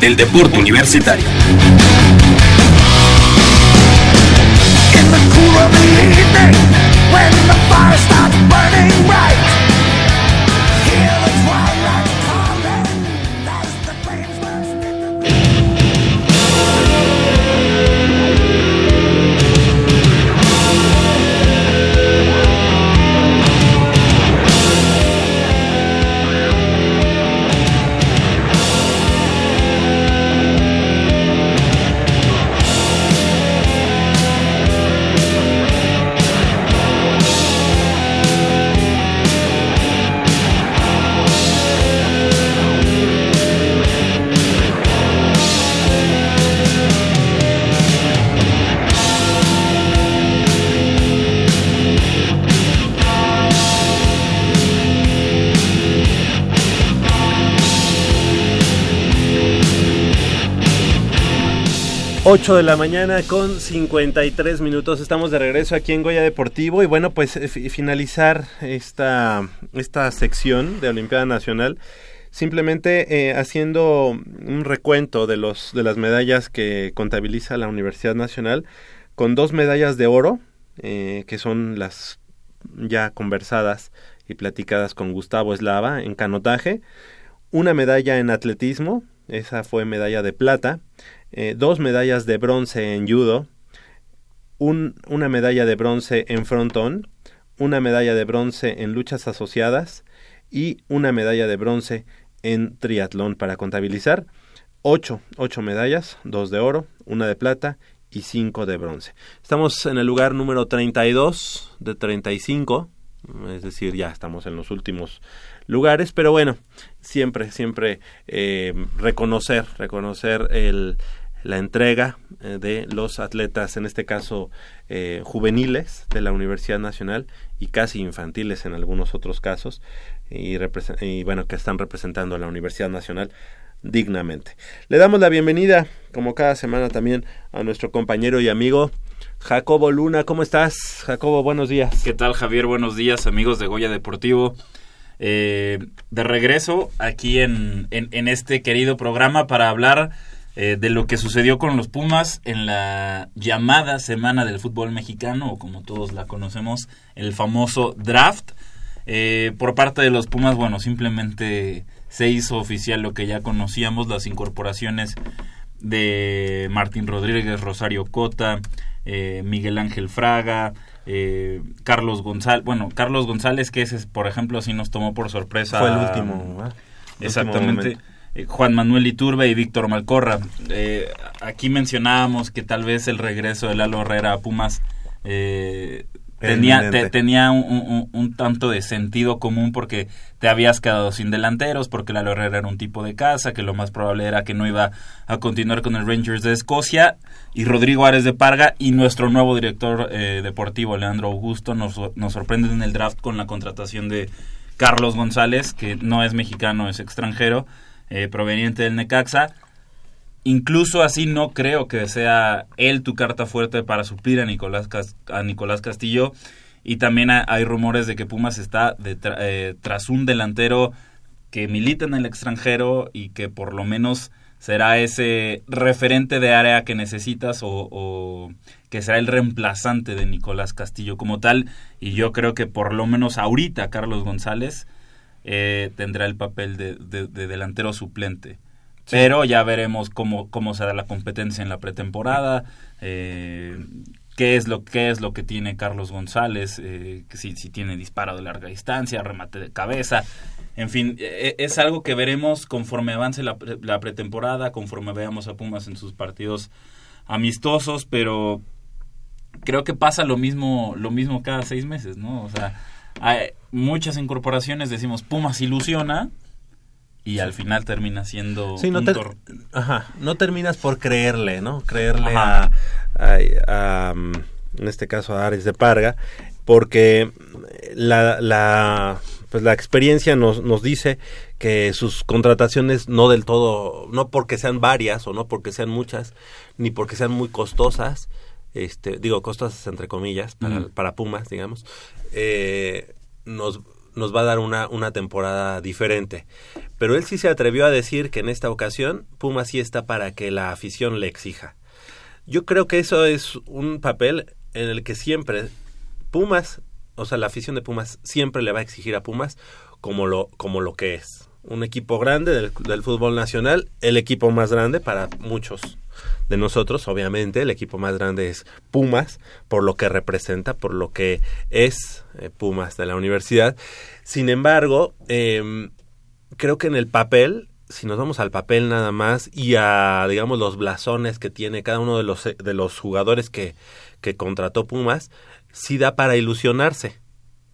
del deporte universitario. Ocho de la mañana con 53 minutos. Estamos de regreso aquí en Goya Deportivo y bueno, pues eh, finalizar esta, esta sección de Olimpiada Nacional simplemente eh, haciendo un recuento de, los, de las medallas que contabiliza la Universidad Nacional con dos medallas de oro, eh, que son las ya conversadas y platicadas con Gustavo Eslava en canotaje, una medalla en atletismo, esa fue medalla de plata, eh, dos medallas de bronce en judo, un, una medalla de bronce en frontón, una medalla de bronce en luchas asociadas y una medalla de bronce en triatlón para contabilizar. Ocho, ocho medallas, dos de oro, una de plata y cinco de bronce. Estamos en el lugar número 32 de 35, es decir, ya estamos en los últimos lugares, pero bueno, siempre, siempre eh, reconocer, reconocer el, la entrega eh, de los atletas, en este caso eh, juveniles de la Universidad Nacional y casi infantiles en algunos otros casos, y, y, bueno, que están representando a la Universidad Nacional dignamente. Le damos la bienvenida, como cada semana también, a nuestro compañero y amigo Jacobo Luna. ¿Cómo estás, Jacobo? Buenos días. ¿Qué tal, Javier? Buenos días, amigos de Goya Deportivo. Eh, de regreso aquí en, en, en este querido programa para hablar eh, de lo que sucedió con los Pumas en la llamada Semana del Fútbol Mexicano, o como todos la conocemos, el famoso draft. Eh, por parte de los Pumas, bueno, simplemente se hizo oficial lo que ya conocíamos, las incorporaciones de Martín Rodríguez, Rosario Cota, eh, Miguel Ángel Fraga, Carlos González, bueno, Carlos González, que ese, por ejemplo, sí nos tomó por sorpresa. Fue el último. Exactamente. Eh, Juan Manuel Iturbe y Víctor Malcorra. Eh, aquí mencionábamos que tal vez el regreso de Lalo Herrera a Pumas eh, tenía, te- tenía un, un- un tanto de sentido común porque te habías quedado sin delanteros, porque Lalo Herrera era un tipo de casa, que lo más probable era que no iba a continuar con el Rangers de Escocia, y Rodrigo Ares de Parga y nuestro nuevo director eh, deportivo, Leandro Augusto, nos, nos sorprenden en el draft con la contratación de Carlos González, que no es mexicano, es extranjero, eh, proveniente del Necaxa. Incluso así no creo que sea él tu carta fuerte para suplir a Nicolás, a Nicolás Castillo. Y también ha- hay rumores de que Pumas está eh, tras un delantero que milita en el extranjero y que por lo menos será ese referente de área que necesitas o, o que será el reemplazante de Nicolás Castillo como tal. Y yo creo que por lo menos ahorita Carlos González eh, tendrá el papel de, de- de delantero suplente. Pero ya veremos cómo, cómo se da la competencia en la pretemporada, eh, qué, es lo, qué es lo que tiene Carlos González, eh, si, si tiene disparo de larga distancia, remate de cabeza. En fin, eh, es algo que veremos conforme avance la, la pretemporada, conforme veamos a Pumas en sus partidos amistosos, pero creo que pasa lo mismo, lo mismo cada seis meses, ¿no? O sea, hay muchas incorporaciones, decimos Pumas ilusiona y al final termina siendo Sí, no, ajá, no terminas por creerle, ¿no? Creerle a, a- a, mm, en este caso, a Ares de Parga, porque la, la, pues la experiencia nos, nos dice que sus contrataciones no del todo, no porque sean varias o no porque sean muchas, ni porque sean muy costosas, este, digo costosas entre comillas, para, para Pumas, digamos, eh, nos, nos va a dar una, una temporada diferente. Pero él sí se atrevió a decir que en esta ocasión Pumas sí está para que la afición le exija. Yo creo que eso es un papel en el que siempre Pumas, o sea, la afición de Pumas siempre le va a exigir a Pumas como lo, como lo que es. Un equipo grande del, del fútbol nacional, el equipo más grande para muchos de nosotros, obviamente, el equipo más grande es Pumas, por lo que representa, por lo que es eh, Pumas de la universidad. Sin embargo, em, creo que en el papel, si nos vamos al papel nada más y a, digamos, los blasones que tiene cada uno de los, de los jugadores que, que contrató Pumas, sí da para ilusionarse.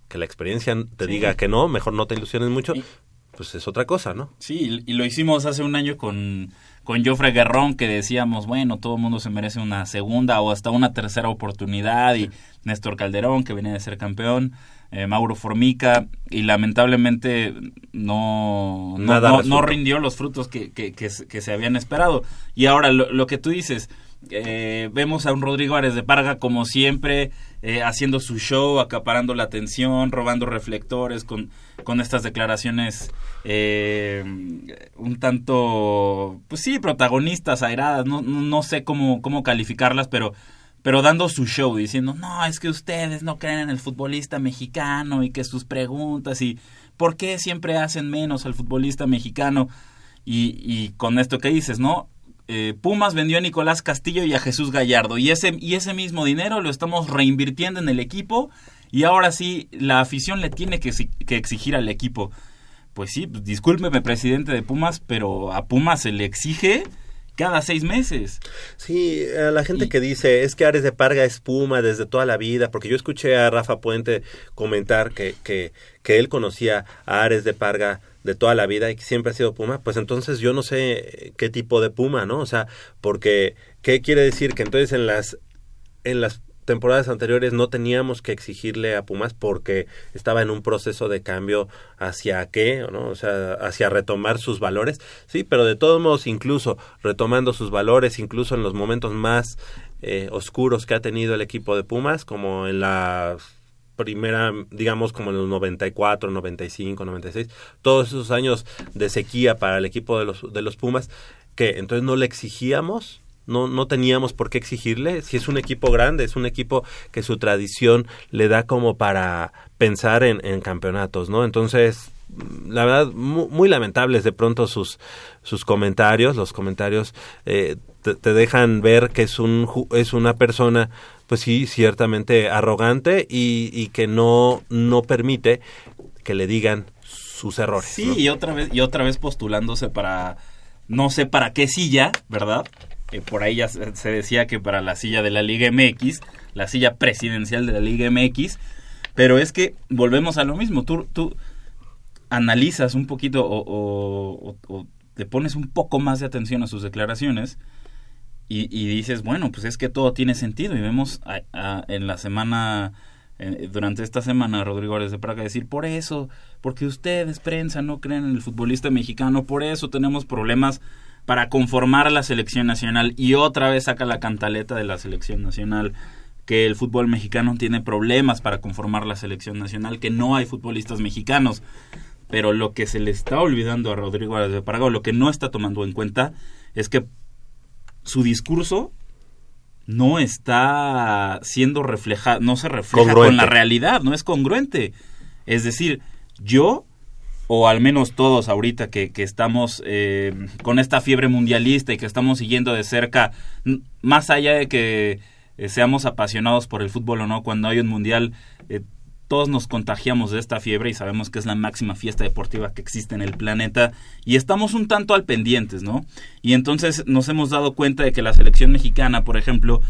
Que la experiencia te Sí. diga que no, mejor no te ilusiones mucho, pues es otra cosa, ¿no? Sí, y lo hicimos hace un año con, con Joffre Guerrón, que decíamos, bueno, todo el mundo se merece una segunda o hasta una tercera oportunidad, y Néstor Calderón, que venía de ser campeón, eh, Mauro Formica, y lamentablemente no, no, Nada no- no rindió los frutos que, que, que se- que se habían esperado. Y ahora lo, lo que tú dices, eh, vemos a un Rodrigo Ares de Parga como siempre, eh, haciendo su show, acaparando la atención, robando reflectores con, con estas declaraciones eh, un tanto, pues sí, protagonistas, airadas, no, no, sé cómo, cómo calificarlas, pero pero dando su show, diciendo, no, es que ustedes no creen en el futbolista mexicano y que sus preguntas y por qué siempre hacen menos al futbolista mexicano. Y, y con esto que dices, ¿no? Eh, Pumas vendió a Nicolás Castillo y a Jesús Gallardo y ese, y ese mismo dinero lo estamos reinvirtiendo en el equipo y ahora sí la afición le tiene que, exi- que exigir al equipo. Pues sí, pues, discúlpeme presidente de Pumas, pero a Pumas se le exige cada seis meses. Sí, a la gente que dice es que Ares de Parga es Puma desde toda la vida, porque yo escuché a Rafa Puente comentar que, que, que él conocía a Ares de Parga de toda la vida y siempre ha sido Puma, pues entonces yo no sé qué tipo de Puma, ¿no? O sea, porque ¿qué quiere decir? Que entonces en las en las temporadas anteriores no teníamos que exigirle a Pumas porque estaba en un proceso de cambio hacia qué, ¿no? O sea, hacia retomar sus valores. Sí, pero de todos modos, incluso retomando sus valores, incluso en los momentos más eh, oscuros que ha tenido el equipo de Pumas, como en la primera, digamos como en los 94, 95, 96, todos esos años de sequía para el equipo de los, de los Pumas, que entonces no le exigíamos no, no teníamos por qué exigirle. Si es un equipo grande, es un equipo que su tradición le da como para pensar en, en campeonatos, ¿no? Entonces, la verdad, mu- muy, lamentables de pronto sus, sus comentarios. Los comentarios eh, te, te dejan ver que es, un, es una persona, pues sí, ciertamente arrogante y, y que no, no permite que le digan sus errores. Sí, ¿no? y otra vez y otra vez postulándose para no sé para qué silla, ¿verdad? eh, por ahí ya se se decía que para la silla de la Liga MX, la silla presidencial de la Liga MX, pero es que volvemos a lo mismo, tú, tú analizas un poquito o, o- te pones un poco más de atención a sus declaraciones y, y dices, bueno, pues es que todo tiene sentido y vemos a- a- en la semana, eh, durante esta semana, Rodrigo Árez de Praga decir, por eso, porque ustedes, prensa, no creen en el futbolista mexicano, por eso tenemos problemas para conformar la selección nacional y otra vez saca la cantaleta de la selección nacional que el fútbol mexicano tiene problemas para conformar la selección nacional, que no hay futbolistas mexicanos. Pero lo que se le está olvidando a Rodrigo Árez de Parga, o lo que no está tomando en cuenta, es que su discurso no está siendo reflejado, no se refleja Congruente. con la realidad, no es congruente. Es decir, yo, o al menos todos ahorita que, que estamos eh, con esta fiebre mundialista y que estamos siguiendo de cerca, más allá de que eh, seamos apasionados por el fútbol o no, cuando hay un mundial, eh, todos nos contagiamos de esta fiebre y sabemos que es la máxima fiesta deportiva que existe en el planeta y estamos un tanto al pendientes, ¿no? Y entonces nos hemos dado cuenta de que la selección mexicana, por ejemplo,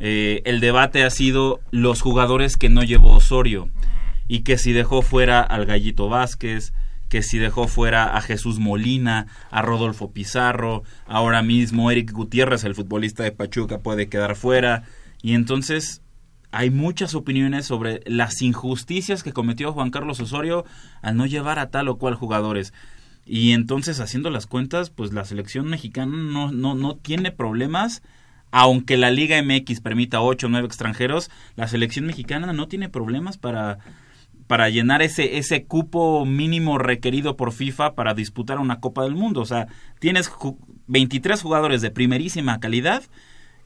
eh, el debate ha sido los jugadores que no llevó Osorio y que si dejó fuera al Gallito Vázquez, que si dejó fuera a Jesús Molina, a Rodolfo Pizarro, ahora mismo Eric Gutiérrez, el futbolista de Pachuca, puede quedar fuera. Y entonces hay muchas opiniones sobre las injusticias que cometió Juan Carlos Osorio al no llevar a tal o cual jugadores. Y entonces, haciendo las cuentas, pues la selección mexicana no, no, no tiene problemas. Aunque la Liga MX permita 8 o 9 extranjeros, la selección mexicana no tiene problemas para, para llenar ese, ese cupo mínimo requerido por FIFA para disputar una Copa del Mundo. O sea, tienes ju- 23 jugadores de primerísima calidad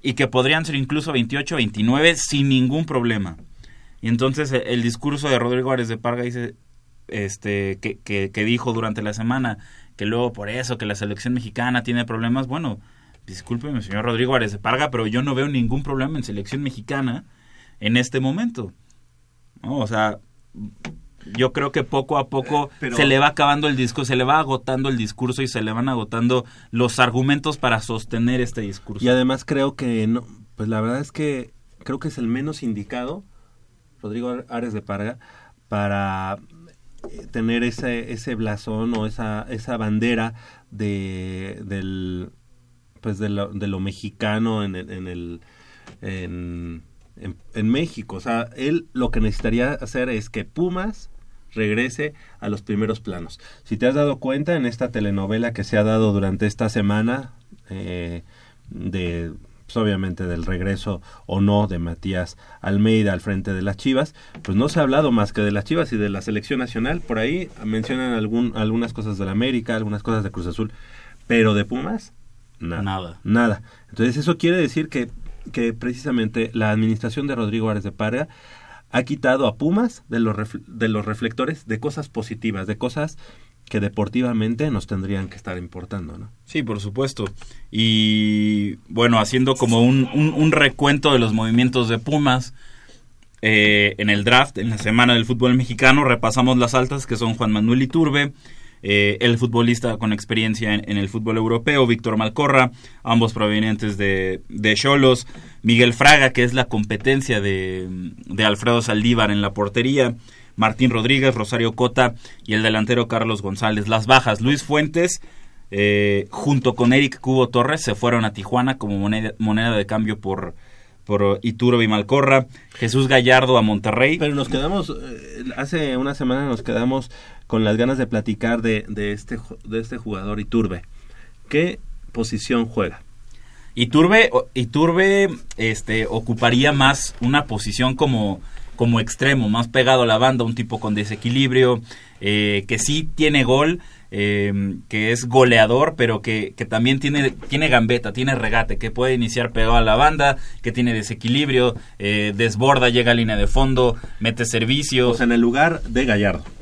y que podrían ser incluso 28 29 sin ningún problema. Y entonces el, el discurso de Rodrigo Árez de Parga dice este que, que, dijo durante la semana que luego por eso que la selección mexicana tiene problemas, bueno, discúlpeme señor Rodrigo Árez de Parga, pero yo no veo ningún problema en selección mexicana en este momento. O sea, yo creo que poco a poco pero- se le va acabando el discurso, se le va agotando el discurso y se le van agotando los argumentos para sostener este discurso. Y además creo que no, pues la verdad es que creo que es el menos indicado, Rodrigo Ares de Parga, para eh, tener ese, ese blasón o esa, esa bandera de, del, pues de lo, de lo mexicano en el, en el, en, en- en México. O sea, él lo que necesitaría hacer es que Pumas regrese a los primeros planos. Si te has dado cuenta en esta telenovela que se ha dado durante esta semana, eh, de pues, obviamente del regreso o no de Matías Almeida al frente de las Chivas, pues no se ha hablado más que de las Chivas y de la selección nacional. Por ahí mencionan algún, algunas cosas del América, algunas cosas de Cruz Azul, pero de Pumas, nada. Nada. Nada. Entonces eso quiere decir que, que precisamente la administración de Rodrigo Árez de Parga ha quitado a Pumas de los, de los reflectores de cosas positivas, de cosas que deportivamente nos tendrían que estar importando, ¿no? Sí, por supuesto. Y bueno, haciendo como un recuento de los movimientos de Pumas eh, en el draft, en la semana del fútbol mexicano, repasamos las altas que son Juan Manuel Iturbe, eh, el futbolista con experiencia en, en el fútbol europeo, Víctor Malcorra, ambos provenientes de de Cholos, Miguel Fraga, que es la competencia de, de Alfredo Saldívar en la portería, Martín Rodríguez, Rosario Cota y el delantero Carlos González. Las bajas, Luis Fuentes, eh, junto con Eric Cubo Torres, se fueron a Tijuana como moneda, moneda de cambio por, por Iturbe y Malcorra, Jesús Gallardo a Monterrey. Pero nos quedamos, eh, hace una semana nos quedamos con las ganas de platicar de, de, este, de este jugador Iturbe. ¿Qué posición juega? Iturbe, Iturbe este, ocuparía más una posición como, como extremo, más pegado a la banda, un tipo con desequilibrio, eh, que sí tiene gol, eh, que es goleador, pero que, que también tiene, tiene gambeta, tiene regate, que puede iniciar pegado a la banda, que tiene desequilibrio, eh, desborda, llega a línea de fondo, mete servicios. Sea, en el lugar de Gallardo.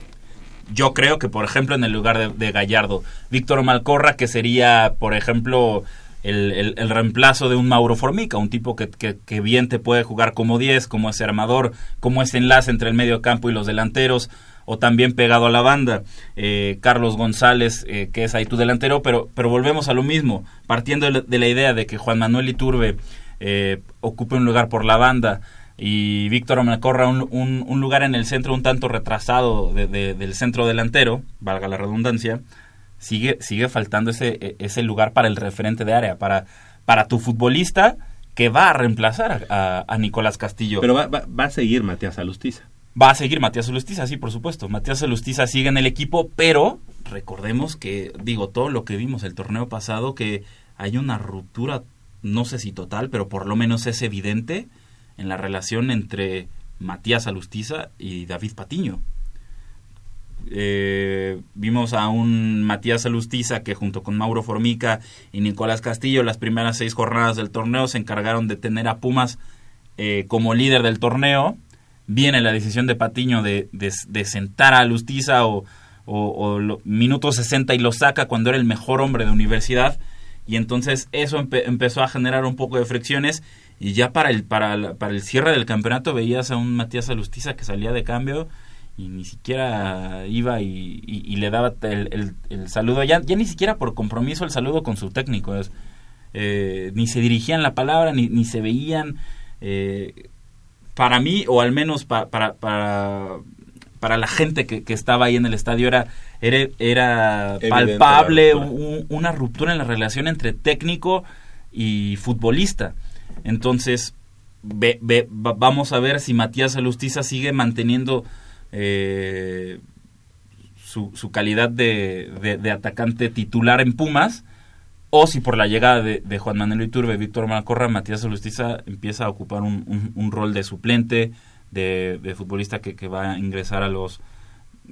Yo creo que, por ejemplo, en el lugar de, Gallardo, Víctor Malcorra, que sería, por ejemplo, el, el- el reemplazo de un Mauro Formica, un tipo que, que- que bien te puede jugar como 10, como ese armador, como ese enlace entre el medio campo y los delanteros. o también pegado a la banda. Eh, Carlos González, eh, que es ahí tu delantero, pero, pero volvemos a lo mismo, partiendo de la, idea de que Juan Manuel Iturbe eh, ocupe un lugar por la banda y Víctor Macorra un, un, lugar en el centro un tanto retrasado del centro delantero, valga la redundancia, sigue, sigue faltando ese, e, ese lugar para el referente de área, para, para tu futbolista que va a reemplazar a, Nicolás Castillo. Pero va, va, a seguir Matías Alustiza. Va a seguir Matías Alustiza, sí, por supuesto. Matías Alustiza sigue en el equipo, pero recordemos que, digo, todo lo que vimos el torneo pasado, que hay una ruptura, no sé si total, pero por lo menos es evidente en la relación entre Matías Alustiza y David Patiño. Eh, vimos a un Matías Alustiza que junto con Mauro Formica y Nicolás Castillo las primeras seis jornadas del torneo se encargaron de tener a Pumas eh, como líder del torneo. Viene la decisión de Patiño de, de, sentar a Alustiza o, o, minuto 60 y lo saca cuando era el mejor hombre de universidad. Y entonces eso empezó a generar un poco de fricciones y ya para el, para, para el cierre del campeonato veías a un Matías Alustiza que salía de cambio y ni siquiera iba y, le daba el, saludo, ya, ya ni siquiera por compromiso el saludo con su técnico, eh, ni se dirigían la palabra, ni, ni se veían. Eh, para mí, o al menos para, para, para la gente que, estaba ahí en el estadio, era, era, era palpable una ruptura en la relación entre técnico y futbolista. Entonces, ve, vamos a ver si Matías Alustiza sigue manteniendo eh, su, su, calidad de, atacante titular en Pumas, o si por la llegada de, Juan Manuel Iturbe, Víctor Malcorra, Matías Alustiza empieza a ocupar un, un, rol de suplente, de, futbolista que, que, va a ingresar a los,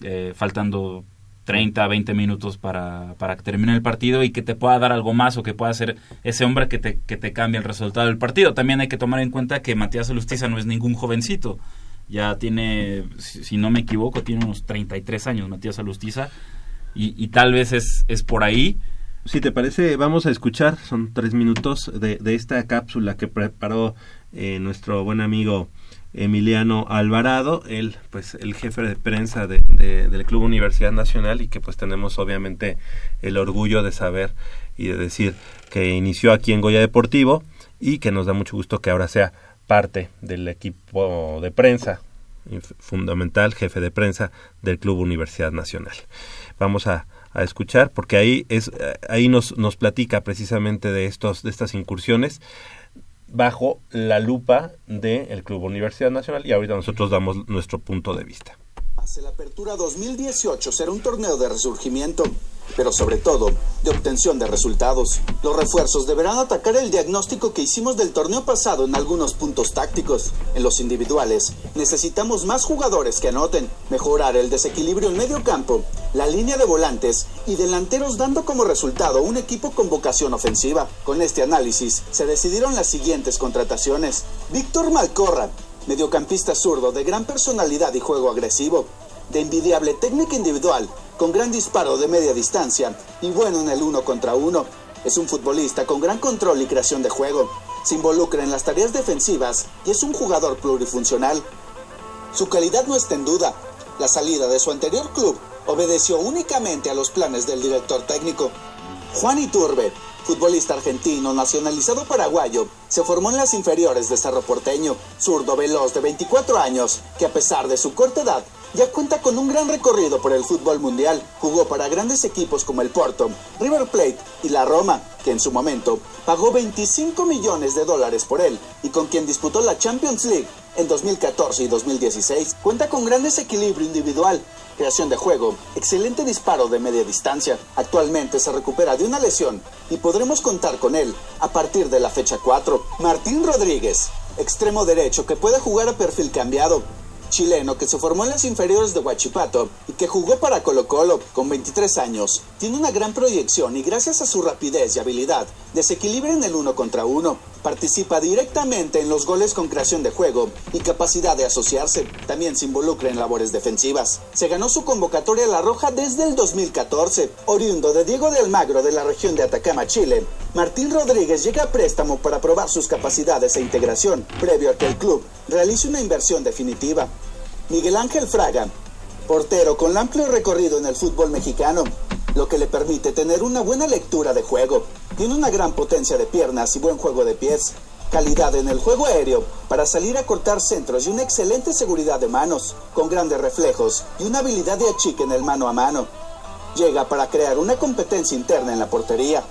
eh, faltando 30, 20 minutos para, para que termine el partido y que te pueda dar algo más o que pueda ser ese hombre que te, que te cambie el resultado del partido. También hay que tomar en cuenta que Matías Alustiza no es ningún jovencito ya tiene, si, no me equivoco, tiene unos 33 años Matías Alustiza y, y tal vez es, es por ahí. Si te parece, vamos a escuchar, son tres minutos de, de esta cápsula que preparó eh, nuestro buen amigo Emiliano Alvarado, él, pues, el jefe de prensa de, del Club Universidad Nacional y que pues tenemos obviamente el orgullo de saber y de decir que inició aquí en Goya Deportivo y que nos da mucho gusto que ahora sea parte del equipo de prensa, fundamental jefe de prensa del Club Universidad Nacional. Vamos a, escuchar porque ahí es ahí nos, nos platica precisamente de estos de estas incursiones bajo la lupa del Club Universidad Nacional y ahorita nosotros damos nuestro punto de vista. Hace la apertura 2018 será un torneo de resurgimiento pero sobre todo de obtención de resultados. Los refuerzos deberán atacar el diagnóstico que hicimos del torneo pasado en algunos puntos tácticos. En los individuales, necesitamos más jugadores que anoten, mejorar el desequilibrio en medio campo, la línea de volantes y delanteros dando como resultado un equipo con vocación ofensiva. Con este análisis se decidieron las siguientes contrataciones. Víctor Malcorra, mediocampista zurdo de gran personalidad y juego agresivo, de envidiable técnica individual, con gran disparo de media distancia y bueno en el uno contra uno. Es un futbolista con gran control y creación de juego. Se involucra en las tareas defensivas y es un jugador plurifuncional. Su calidad no está en duda. La salida de su anterior club obedeció únicamente a los planes del director técnico. Juan Iturbe, futbolista argentino nacionalizado paraguayo, se formó en las inferiores de Cerro Porteño, zurdo veloz de 24 años, que a pesar de su corta edad ya cuenta con un gran recorrido por el fútbol mundial. Jugó para grandes equipos como el Porto, River Plate y la Roma, que en su momento pagó 25 millones de dólares por él y con quien disputó la Champions League en 2014 y 2016. Cuenta con gran desequilibrio individual, creación de juego, excelente disparo de media distancia. Actualmente se recupera de una lesión y podremos contar con él a partir de la fecha 4. Martín Rodríguez, extremo derecho que puede jugar a perfil cambiado chileno que se formó en las inferiores de Huachipato y que jugó para Colo Colo con 23 años. Tiene una gran proyección y gracias a su rapidez y habilidad desequilibra en el uno contra uno. Participa directamente en los goles con creación de juego y capacidad de asociarse. También se involucra en labores defensivas. Se ganó su convocatoria a la Roja desde el 2014. Oriundo de Diego de Almagro de la región de Atacama, Chile, Martín Rodríguez llega a préstamo para probar sus capacidades e integración, previo a que el club realice una inversión definitiva. Miguel Ángel Fraga, Portero con amplio recorrido en el fútbol mexicano, lo que le permite tener una buena lectura de juego. Tiene una gran potencia de piernas y buen juego de pies. Calidad en el juego aéreo para salir a cortar centros y una excelente seguridad de manos, con grandes reflejos y una habilidad de achique en el mano a mano. Llega para crear una competencia interna en la portería.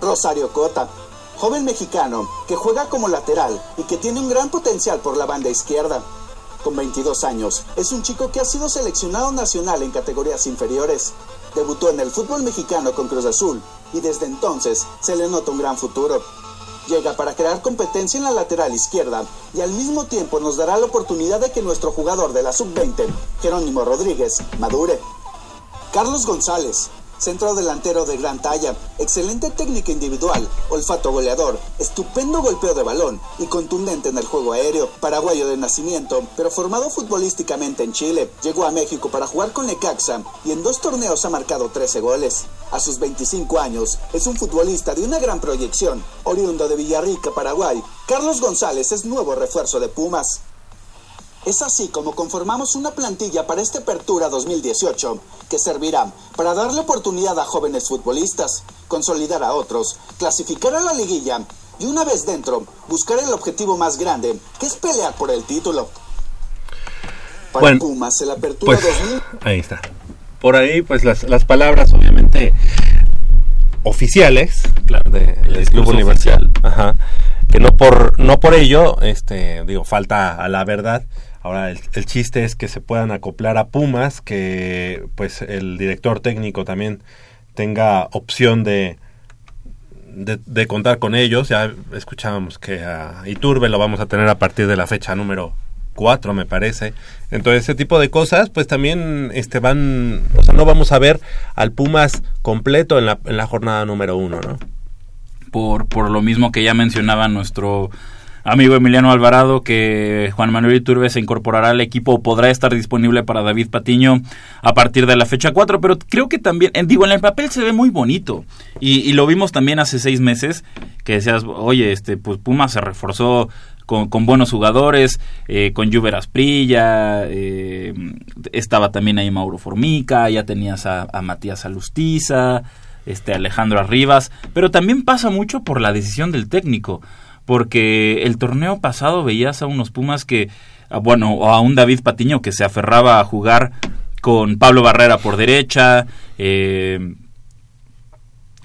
Rosario Cota, joven mexicano que juega como lateral y que tiene un gran potencial por la banda izquierda. Con 22 años, es un chico que ha sido seleccionado nacional en categorías inferiores. Debutó en el fútbol mexicano con Cruz Azul y desde entonces se le nota un gran futuro. Llega para crear competencia en la lateral izquierda y al mismo tiempo nos dará la oportunidad de que nuestro jugador de la sub-20, Jerónimo Rodríguez, madure. Carlos González, centro delantero de gran talla, excelente técnica individual, olfato goleador, estupendo golpeo de balón y contundente en el juego aéreo. Paraguayo de nacimiento, pero formado futbolísticamente en Chile. Llegó a México para jugar con Necaxa y en dos torneos ha marcado 13 goles. A sus 25 años, es un futbolista de una gran proyección. Oriundo de Villarrica, Paraguay, Carlos González es nuevo refuerzo de Pumas. Es así como conformamos una plantilla para esta apertura 2018 que servirá para darle oportunidad a jóvenes futbolistas, consolidar a otros, clasificar a la liguilla y una vez dentro, buscar el objetivo más grande, que es pelear por el título. Para Bueno, Pumas, el apertura Pues 2000 ahí está. Por ahí, pues las, las palabras, obviamente, oficiales de- del Club Universidad. Ajá. Que no por, no por ello, este, digo, falta a la verdad. Ahora, el, el chiste es que se puedan acoplar a Pumas, que pues el director técnico también tenga opción de, de, de contar con ellos. Ya escuchábamos que a Iturbe lo vamos a tener a partir de la fecha número 4, me parece. Entonces, ese tipo de cosas, pues también este van, o sea, no vamos a ver al Pumas completo en la, en la jornada número 1, ¿no? por, por lo mismo que ya mencionaba nuestro amigo Emiliano Alvarado, que Juan Manuel Iturbe se incorporará al equipo podrá estar disponible para David Patiño a partir de la fecha 4, pero creo que también, digo, en el papel se ve muy bonito y, y lo vimos también hace seis meses, que decías, oye, este, pues Puma se reforzó con, con buenos jugadores, eh, con Juber Asprilla, eh, estaba también ahí Mauro Formica, ya tenías a, a Matías Alustiza, este Alejandro Arribas, pero también pasa mucho por la decisión del técnico, porque el torneo pasado veías a unos Pumas que, ah, bueno, a un David Patiño que se aferraba a jugar con Pablo Barrera por derecha, eh,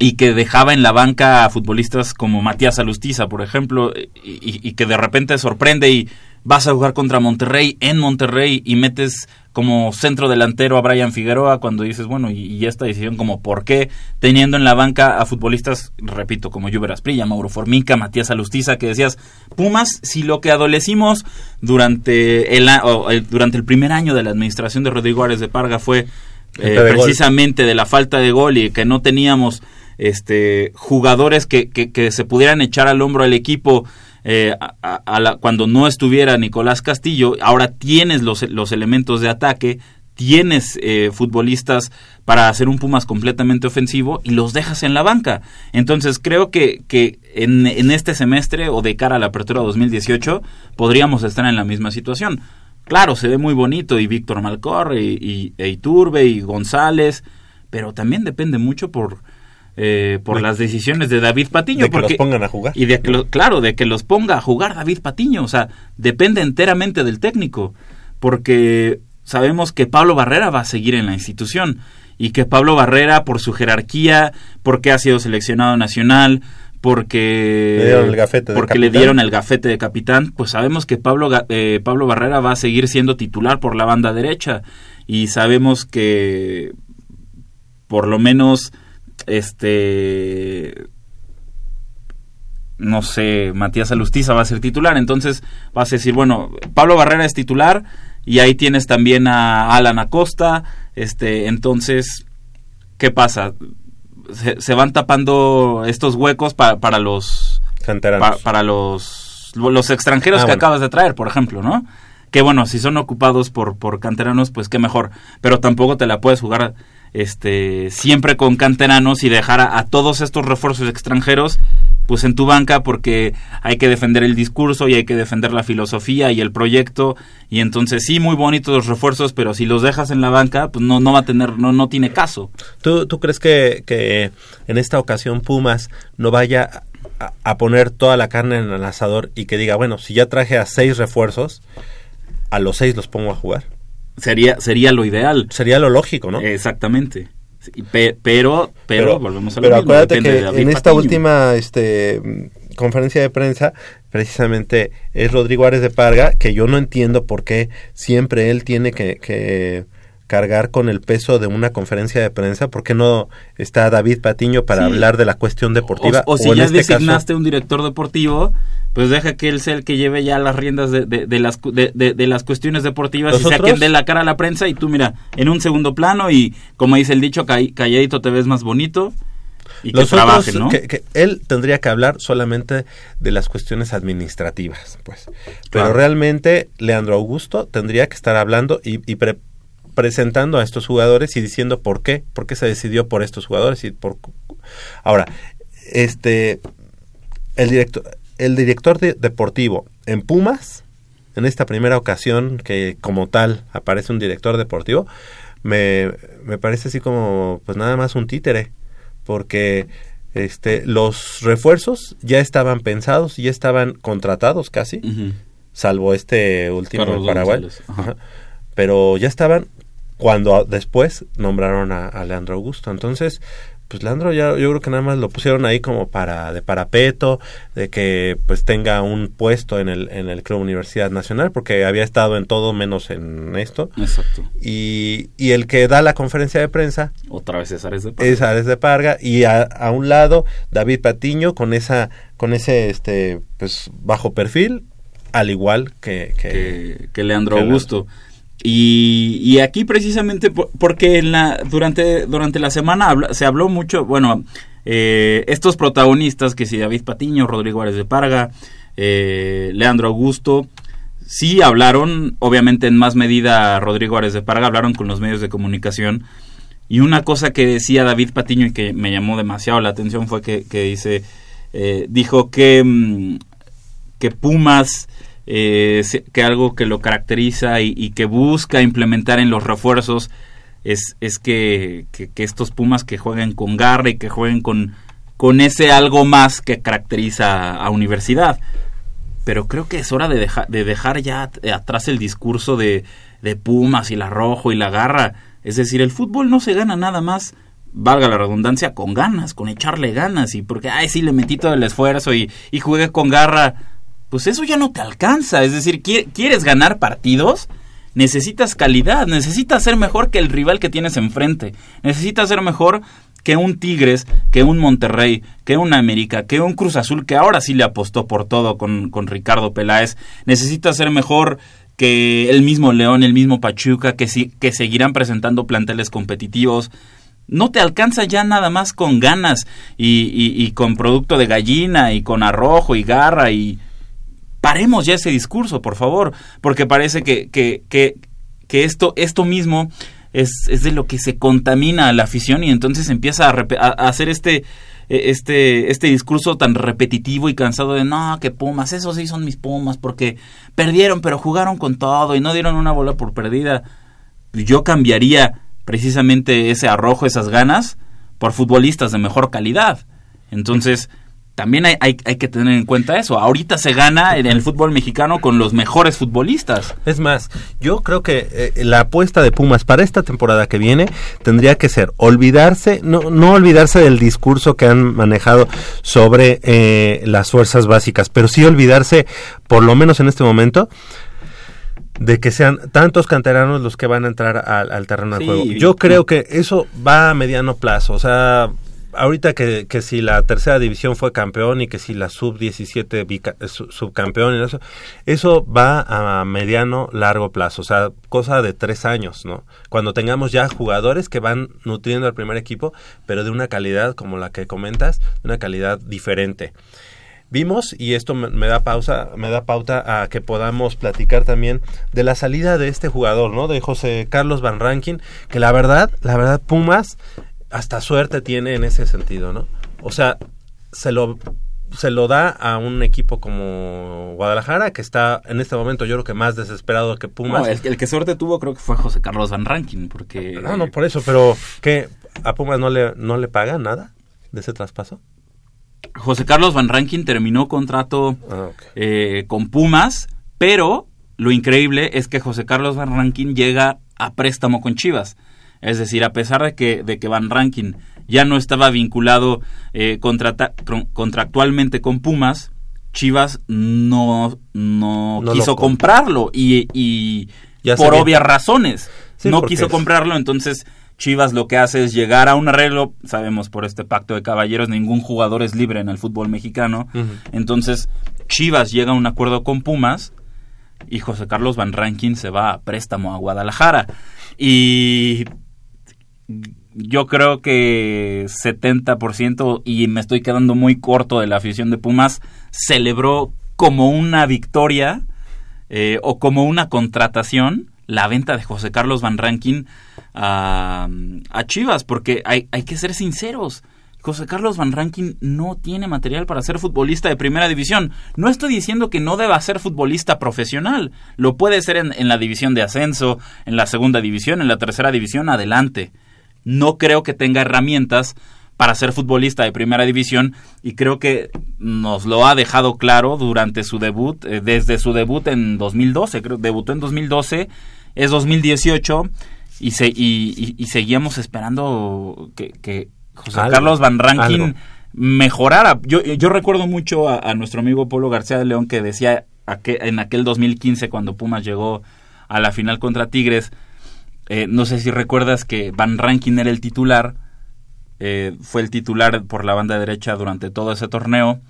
y que dejaba en la banca a futbolistas como Matías Alustiza, por ejemplo, y- y que de repente sorprende y vas a jugar contra Monterrey en Monterrey y metes como centro delantero a Brian Figueroa cuando dices, bueno, y, y esta decisión como por qué teniendo en la banca a futbolistas, repito, como Juber Asprilla, Mauro Formica, Matías Alustiza, que decías, Pumas, si lo que adolecimos durante el, a- o, el- durante el primer año de la administración de Rodrigo Árez de Parga fue eh, de gol. precisamente de la falta de gol y que no teníamos este jugadores que, que, que se pudieran echar al hombro al equipo eh, cuando no estuviera Nicolás Castillo, ahora tienes los, elementos de ataque, tienes eh, futbolistas para hacer un Pumas completamente ofensivo y los dejas en la banca. Entonces creo que, en, este semestre o de cara a la apertura 2018 podríamos estar en la misma situación. Claro, se ve muy bonito y Víctor Malcorre y, y, e Iturbe y González, pero también depende mucho por eh, por las decisiones de David Patiño. de que porque, los pongan a jugar. Y de que lo- claro, de que los ponga a jugar David Patiño. O sea, depende enteramente del técnico. Porque sabemos que Pablo Barrera va a seguir en la institución. Y que Pablo Barrera, por su jerarquía, porque ha sido seleccionado nacional, porque, Le dieron el gafete de porque le capitán. dieron el gafete de capitán, pues sabemos que Pablo, eh, Pablo Barrera va a seguir siendo titular por la banda derecha. Y sabemos que por lo menos este no sé, Matías Alustiza va a ser titular, entonces vas a decir, bueno, Pablo Barrera es titular y ahí tienes también a Alan Acosta, este, entonces, ¿qué pasa? Se, se van tapando estos huecos pa- para los Canteranos. pa- para los los extranjeros Ah, que bueno. acabas de traer, por ejemplo, ¿no? Que bueno, si son ocupados por por canteranos, pues qué mejor, pero tampoco te la puedes jugar este siempre con canteranos y dejar a, todos estos refuerzos extranjeros pues en tu banca porque hay que defender el discurso y hay que defender la filosofía y el proyecto. Y entonces sí muy bonitos los refuerzos pero si los dejas en la banca pues no no va a tener no no tiene caso. ¿Tú, tú crees que, que en esta ocasión Pumas no vaya a, a poner toda la carne en el asador y que diga bueno si ya traje a seis refuerzos a los seis los pongo a jugar sería sería lo ideal. Sería lo lógico no exactamente. Sí, pe- pero, pero volvemos a lo pero mismo, acuérdate que en esta última este conferencia de prensa precisamente es Rodrigo Ares de Parga que yo no entiendo por qué siempre él tiene que, que cargar con el peso de una conferencia de prensa por qué no está David Patiño para Sí. hablar de la cuestión deportiva o, o si ya este caso- designaste un director deportivo pues deja que él sea el que lleve ya las riendas de, de- de las de, de- de las cuestiones deportivas y sea ¿Nosotros? quien dé la cara a la prensa y tú mira en un segundo plano y como dice el dicho ca- calladito te ves más bonito y que trabaje otros, no que- que él tendría que hablar solamente de las cuestiones administrativas, pues. Pero Claro. realmente Leandro Augusto tendría que estar hablando y, y pre- presentando a estos jugadores y diciendo por qué, por qué se decidió por estos jugadores y por ahora este el director el director de- deportivo en Pumas en esta primera ocasión que como tal aparece un director deportivo me, me parece así como pues nada más un títere porque este los refuerzos ya estaban pensados y ya estaban contratados casi salvo este último Paraguay. Pero ya estaban cuando después nombraron a, a Leandro Augusto entonces pues Leandro ya yo creo que nada más lo pusieron ahí como para de parapeto de que pues tenga un puesto en el en el Club Universidad Nacional porque había estado en todo menos en esto exacto y, y el que da la conferencia de prensa otra vez es de Parga. es Ares de Parga y a, a un lado David Patiño con esa con ese este pues bajo perfil al igual que que, que, que Leandro que Augusto. Y, y aquí precisamente por- porque en la, durante, durante la semana se habló mucho, bueno, eh, estos protagonistas, que si David Patiño, Rodrigo Ares de Parga, eh, Leandro Augusto, sí hablaron, obviamente en más medida Rodrigo Ares de Parga, hablaron con los medios de comunicación. Y una cosa que decía David Patiño y que me llamó demasiado la atención fue que, que dice, eh, dijo que, mm, que Pumas, eh, que algo que lo caracteriza y, que busca implementar en los refuerzos es, es que, que- que estos Pumas que jueguen con garra y que jueguen con, con ese algo más que caracteriza a, Universidad. Pero creo que es hora de, de dejar ya at- atrás el discurso de, de Pumas y la rojo y la garra. Es decir, el fútbol no se gana nada más, valga la redundancia, con ganas, con echarle ganas y porque, ay, sí, le metí todo el esfuerzo y, y con garra. Pues eso ya no te alcanza. Es decir, qui- ¿quieres ganar partidos? Necesitas calidad, necesitas ser mejor que el rival que tienes enfrente. Necesitas ser mejor que un Tigres, que un Monterrey, que un América, que un Cruz Azul, que ahora sí le apostó por todo con, con Ricardo Peláez. Necesitas ser mejor que el mismo León, el mismo Pachuca, que, sí, que seguirán presentando planteles competitivos. No te alcanza ya nada más con ganas y- y con producto de gallina y con arrojo y garra y... Paremos ya ese discurso, por favor, porque parece que, que, que, que esto, esto mismo es, es de lo que se contamina a la afición y entonces empieza a, hacer este, eh, este, este discurso tan repetitivo y cansado de no, que Pumas, esos sí son mis Pumas porque perdieron pero jugaron con todo y no dieron una bola por perdida. Yo cambiaría precisamente ese arrojo, esas ganas, por futbolistas de mejor calidad. Entonces, también hay, hay, hay que tener en cuenta eso. Ahorita se gana en el fútbol mexicano con los mejores futbolistas. Es más, yo creo que eh, la apuesta de Pumas para esta temporada que viene tendría que ser olvidarse, no, no olvidarse del discurso que han manejado sobre eh, las fuerzas básicas, pero sí olvidarse, por lo menos en este momento, de que sean tantos canteranos los que van a entrar al, al terreno de juego. Yo creo que eso va a mediano plazo, o sea, ahorita que, que si la tercera división fue campeón y que si la sub-17 bica- eh, su- subcampeón eso, eso va a mediano, largo plazo, o sea, cosa de tres años, ¿no? Cuando tengamos ya jugadores que van nutriendo al primer equipo, pero de una calidad como la que comentas, una calidad diferente. Vimos, y esto me da pausa, me da pauta a que podamos platicar también de la salida de este jugador, ¿no? De José Carlos Van Rankin, que la verdad, la verdad, Pumas hasta suerte tiene en ese sentido, ¿no? O sea, se lo se lo da a un equipo como Guadalajara, que está en este momento yo creo que más desesperado que Pumas. No, el, el que suerte tuvo creo que fue José Carlos Van Rankin, porque... No, no, por eso, pero ¿qué? ¿A Pumas no le, no le pagan nada de ese traspaso? José Carlos Van Rankin terminó contrato Ah, eh, con Pumas, pero lo increíble es que José Carlos Van Rankin llega a préstamo con Chivas. Es decir, a pesar de que, de que Van Rankin ya no estaba vinculado eh, contrata- contractualmente con Pumas, Chivas no, no, quiso comp- comprarlo y, y Ya por obvias razones. Sí, no quiso es- comprarlo, entonces Chivas lo que hace es llegar a un arreglo. Sabemos por este pacto de caballeros, ningún jugador es libre en el fútbol mexicano. Entonces, Chivas llega a un acuerdo con Pumas y José Carlos Van Rankin se va a préstamo a Guadalajara. Y yo creo que 70% y me estoy quedando muy corto de la afición de Pumas celebró como una victoria eh, o como una contratación la venta de José Carlos Van Rankin a, a Chivas porque hay, hay que ser sinceros José Carlos Van Rankin no tiene material para ser futbolista de primera división. No estoy diciendo que no deba ser futbolista profesional. Lo puede ser en, en la división de ascenso, en la segunda división, en la tercera división, adelante. No creo que tenga herramientas para ser futbolista de primera división y creo que nos lo ha dejado claro durante su debut, eh, desde su debut en 2012, creo, debutó en 2012, es 2018 y, se, y, y- y seguíamos esperando que, que José Algo, Carlos Van Rankin algo. mejorara. Yo, yo recuerdo mucho a, a nuestro amigo Polo García de León que decía aque- en aquel 2015 cuando Pumas llegó a la final contra Tigres, eh, no sé si recuerdas que Van Rankin era el titular, eh, fue el titular por la banda derecha durante todo ese torneo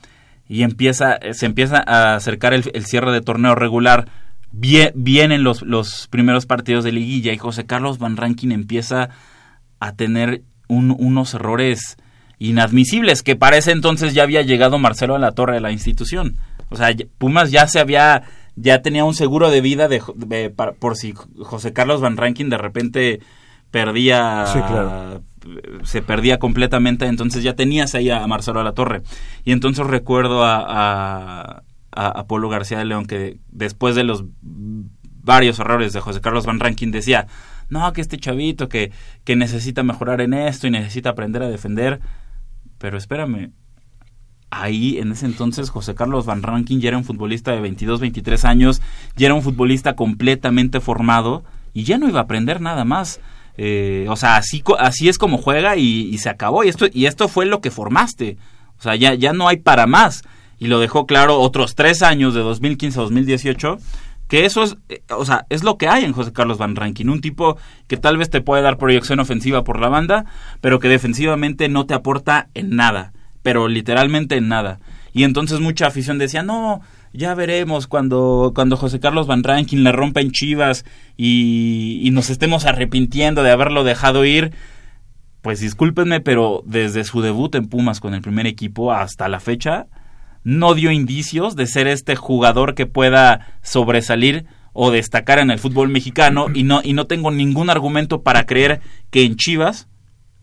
y empieza, eh, se empieza a acercar el, cierre de torneo regular. Vie- vienen los, primeros partidos de liguilla y José Carlos Van Rankin empieza a tener un- unos errores inadmisibles que para ese entonces ya había llegado Marcelo a la torre de la institución. O sea, Pumas ya se había ya tenía un seguro de vida de, de- para- por si José Carlos Van Rankin de repente perdía Sí, claro. se perdía completamente, entonces ya tenías ahí a Marcelo a la torre. Y entonces recuerdo a, a, a, a Polo García de León que después de los varios errores de José Carlos Van Rankin decía, no, que este chavito que, que necesita mejorar en esto y necesita aprender a defender. Pero espérame, ahí en ese entonces José Carlos Van Rankin ya era un futbolista de 22, 23 años, ya era un futbolista completamente formado y ya no iba a aprender nada más. Eh, o sea, así, así es como juega y, y se acabó. Y esto, y esto fue lo que formaste. O sea, ya, ya no hay para más. Y lo dejó claro otros tres años de 2015 a 2018 que eso es, eh, o sea, es lo que hay en José Carlos Van Rankin, un tipo que tal vez te puede dar proyección ofensiva por la banda, pero que defensivamente no te aporta en nada, pero literalmente en nada. Y entonces mucha afición decía, no, ya veremos cuando, cuando José Carlos Van Rankin le rompa en Chivas y, y nos estemos arrepintiendo de haberlo dejado ir. Pues discúlpenme, pero desde su debut en Pumas con el primer equipo hasta la fecha, no dio indicios de ser este jugador que pueda sobresalir o destacar en el fútbol mexicano y no, y no tengo ningún argumento para creer que en Chivas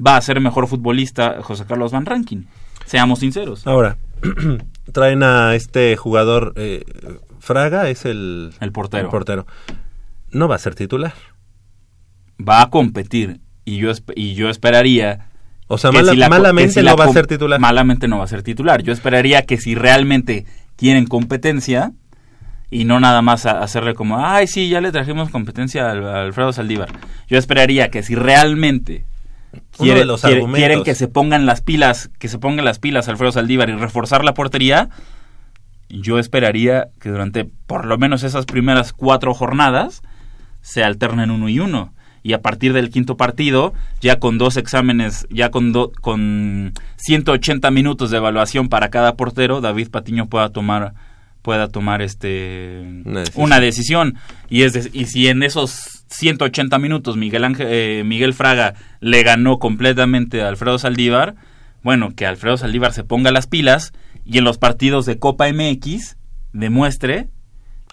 va a ser mejor futbolista José Carlos Van Rankin. Seamos sinceros. Ahora, [clears throat] traen a este jugador eh, Fraga, es el, El portero. el portero. No va a ser titular. Va a competir y yo, y yo esperaría... O sea, que mala- si la co- malamente no va a ser titular. Malamente no va a ser titular. Yo esperaría que si realmente quieren competencia y no nada más a- hacerle como, ay, sí, ya le trajimos competencia al- a Alfredo Saldívar. Yo esperaría que si realmente quiere- de los quiere- argumentos. quieren que se pongan las pilas, que se pongan las pilas Alfredo Saldívar y reforzar la portería, yo esperaría que durante por lo menos esas primeras cuatro jornadas se alternen uno y uno. Y a partir del quinto partido, ya con dos exámenes, ya con, do- con 180 minutos de evaluación para cada portero, David Patiño pueda tomar pueda tomar este Una decisión. una decisión y es de- y si en esos 180 minutos Miguel Ángel, eh, Miguel Fraga le ganó completamente a Alfredo Saldívar bueno que Alfredo Saldívar se ponga las pilas y en los partidos de Copa MX demuestre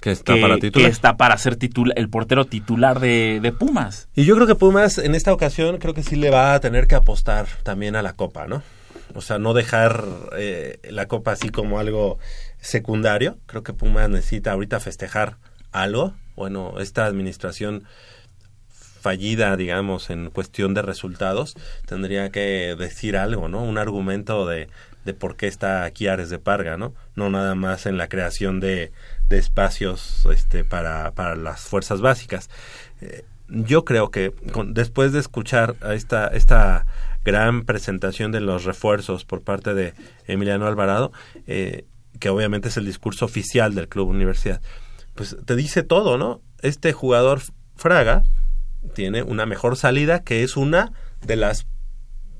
Que está que, para titular. que está para ser titula- el portero titular de, de Pumas Y yo creo que Pumas en esta ocasión creo que sí le va a tener que apostar también a la Copa, ¿no? o sea, no dejar eh, la copa así como algo secundario. Creo que Pumas necesita ahorita festejar algo. Bueno, esta administración fallida, digamos, en cuestión de resultados, tendría que decir algo, ¿no? Un argumento de, de por qué está aquí Ares de Parga, ¿no? No nada más en la creación de, de espacios este, para, para las fuerzas básicas. Eh, yo creo que después de escuchar esta, esta gran presentación de los refuerzos por parte de Emiliano Alvarado, eh, que obviamente es el discurso oficial del Club Universidad, pues te dice todo, ¿no? Este jugador Fraga tiene una mejor salida que es una de las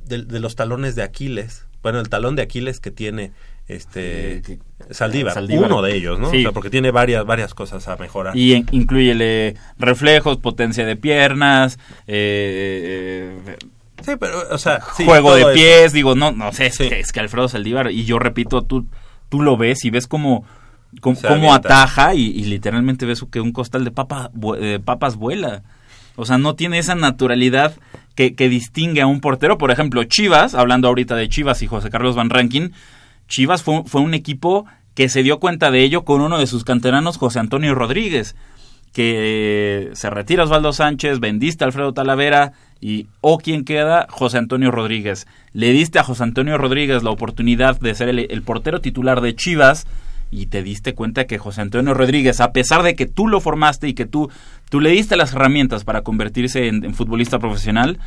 de, los talones de Aquiles. Bueno, el talón de Aquiles que tiene este Saldívar, uno de ellos, ¿no? porque tiene varias varias cosas a mejorar. Y incluye reflejos, potencia de piernas, eh, sí, pero o sea, juego de pies, digo, no no sé, es, que, Alfredo Saldívar y yo repito, tú tú lo ves y ves como cómo, ataja y, literalmente ves que un costal de papa, papas vuela. O sea, no tiene esa naturalidad que, distingue a un portero. Por ejemplo, Chivas, hablando ahorita de Chivas y José Carlos Van Rankin, Chivas fue, fue un equipo que se dio cuenta de ello con uno de sus canteranos, José Antonio Rodríguez, que se retira Osvaldo Sánchez, vendiste a Alfredo Talavera y o quien queda, José Antonio Rodríguez. Le diste a José Antonio Rodríguez la oportunidad de ser el portero titular de Chivas y te diste cuenta que José Antonio Rodríguez, a pesar de que tú lo formaste y que tú, tú le diste las herramientas para convertirse en, futbolista profesional,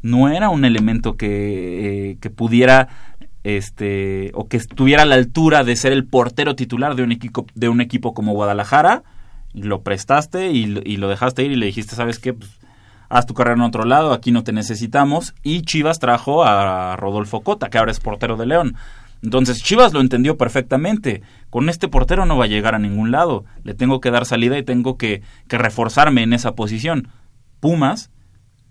no era un elemento que, eh, que pudiera este o que estuviera a la altura de ser el portero titular de un equipo de un equipo como Guadalajara. Lo prestaste y, lo dejaste ir y le dijiste sabes qué pues, haz tu carrera en otro lado aquí no te necesitamos y Chivas trajo a Rodolfo Cota que ahora es portero de León entonces Chivas lo entendió perfectamente. Con este portero no va a llegar a ningún lado. Le tengo que dar salida y tengo que, reforzarme en esa posición. Pumas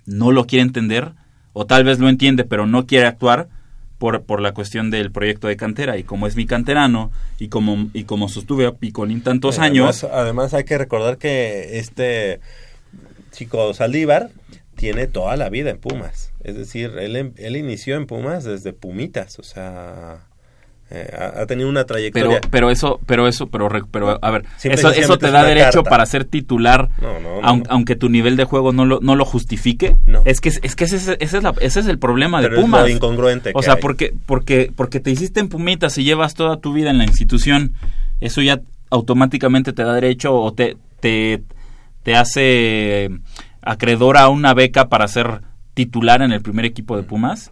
no lo quiere entender, o tal vez lo entiende, pero no quiere actuar por, por la cuestión del proyecto de cantera. Y como es mi canterano, y como, y como sostuve a Picolín tantos años. Además, hay que recordar que este chico Saldívar tiene toda la vida en Pumas. Es decir, él, él inició en Pumas desde Pumitas, o sea eh, ha, tenido una trayectoria. Pero, pero eso, pero eso, pero, pero a ver, eso, eso te da derecho para ser titular, aunque, tu nivel de juego no lo, no lo justifique. Es que, es que ese, ese, es ese es el problema de Pumas. Es incongruente. O sea, porque, porque, porque te hiciste en Pumitas y llevas toda tu vida en la institución, eso ya automáticamente te da derecho o te, te, te hace acreedor a una beca para ser titular en el primer equipo de Pumas.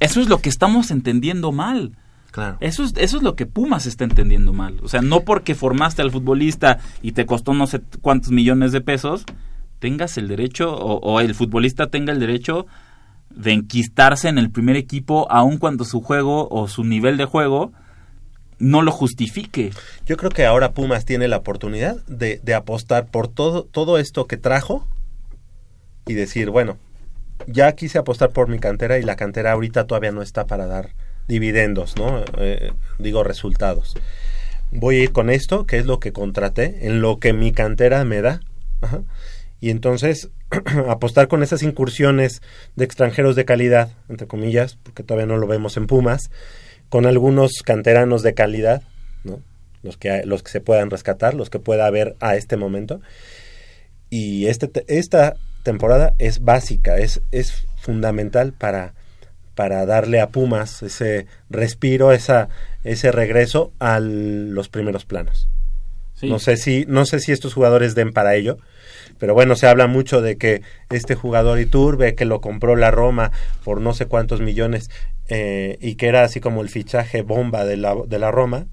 Eso es lo que estamos entendiendo mal. Eso es, eso es lo que Pumas está entendiendo mal. O sea, no porque formaste al futbolista y te costó no sé cuántos millones de pesos, tengas el derecho o, el futbolista tenga el derecho de enquistarse en el primer equipo aun cuando su juego o su nivel de juego no lo justifique. Yo creo que ahora Pumas tiene la oportunidad de, de apostar por todo, todo esto que trajo y decir, bueno, ya quise apostar por mi cantera y la cantera ahorita todavía no está para dar dividendos, ¿no? Eh, digo resultados. Voy a ir con esto, que es lo que contraté, en lo que mi cantera me da. Y entonces [clears throat] apostar con esas incursiones de extranjeros de calidad, entre comillas, porque todavía no lo vemos en Pumas, con algunos canteranos de calidad, ¿no? Los que, los que se puedan rescatar, los que pueda haber a este momento. Y este, esta temporada es básica, es, es fundamental para, para darle a Pumas ese respiro, esa, ese regreso a los primeros planos. No sé si no sé si estos jugadores den para ello, pero bueno, se habla mucho de que este jugador Iturbe que lo compró la Roma por no sé cuántos millones eh, y que era así como el fichaje bomba de la, de la Roma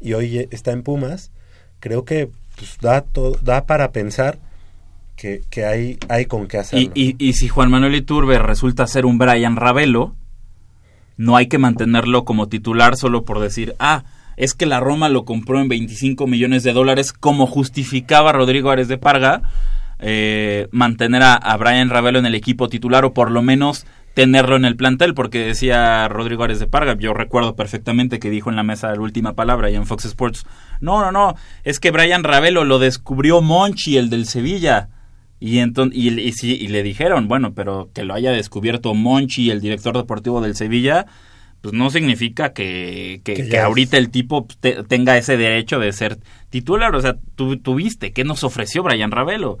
y hoy está en Pumas, creo que pues, da da para pensar que, que hay, hay con qué hacerlo. Y, y, si Juan Manuel Iturbe resulta ser un Brian Ravelo, no hay que mantenerlo como titular solo por decir, ah, es que la Roma lo compró en 25 millones de dólares, como justificaba Rodrigo Ares de Parga, eh, mantener a, a, Brian Ravelo en el equipo titular o por lo menos tenerlo en el plantel, porque decía Rodrigo Ares de Parga, yo recuerdo perfectamente que dijo en la mesa la última palabra y en Fox Sports, no, no, no, es que Brian Ravelo lo descubrió Monchi, el del Sevilla. Y, entonces, y, y, y, le dijeron, bueno, pero que lo haya descubierto Monchi, el director deportivo del Sevilla, pues no significa que, que, ahorita el tipo te- tenga ese derecho de ser titular. O sea, tú tuviste, ¿qué nos ofreció Brian Ravelo?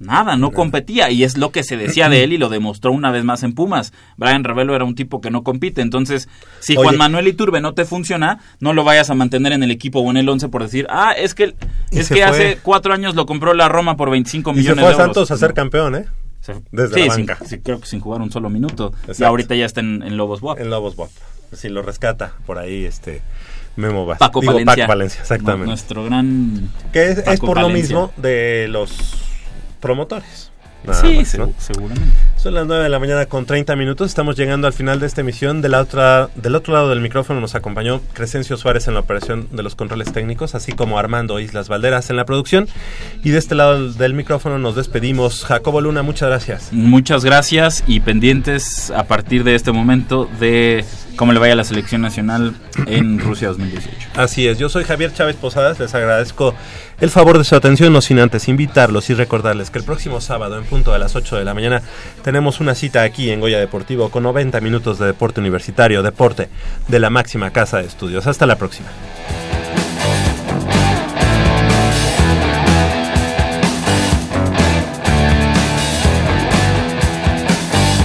Nada, no competía y es lo que se decía de él y lo demostró una vez más en Pumas. Brian Ravelo era un tipo que no compite, entonces si Oye. Juan Manuel Iturbe no te funciona, no lo vayas a mantener en el equipo o en el 11 por decir, ah, es que, Y es que fue. hace cuatro años lo compró la Roma por 25 Y se millones fue de euros. Santos a ser No. campeón, ¿eh? Desde sí, la sin- banca. sí, creo que sin jugar un solo minuto. Y Exacto. ahorita ya está en, en Lobos. En Lobos WAP. Si lo rescata por ahí este Memo Vázquez. Paco Digo, Palencia. Paco Valencia, exactamente. Nuestro gran. Que es, por lo mismo de los promotores. Nada Sí, más, seguramente. Son las 9 de la mañana con 30 minutos. Estamos llegando al final de esta emisión. De la otra, del otro lado del micrófono nos acompañó Crescencio Suárez en la operación de los controles técnicos, así como Armando Islas Valderas en la producción. Y de este lado del micrófono nos despedimos. Jacobo Luna, muchas gracias. Muchas gracias y pendientes a partir de este momento de cómo le vaya a la selección nacional en Rusia 2018. Así es, yo soy Javier Chávez Posadas, les agradezco el favor de su atención, no sin antes invitarlos y recordarles que el próximo sábado en punto a las 8 de la mañana tenemos una cita aquí en Goya Deportivo con 90 minutos de deporte universitario, deporte de la máxima casa de estudios. Hasta la próxima.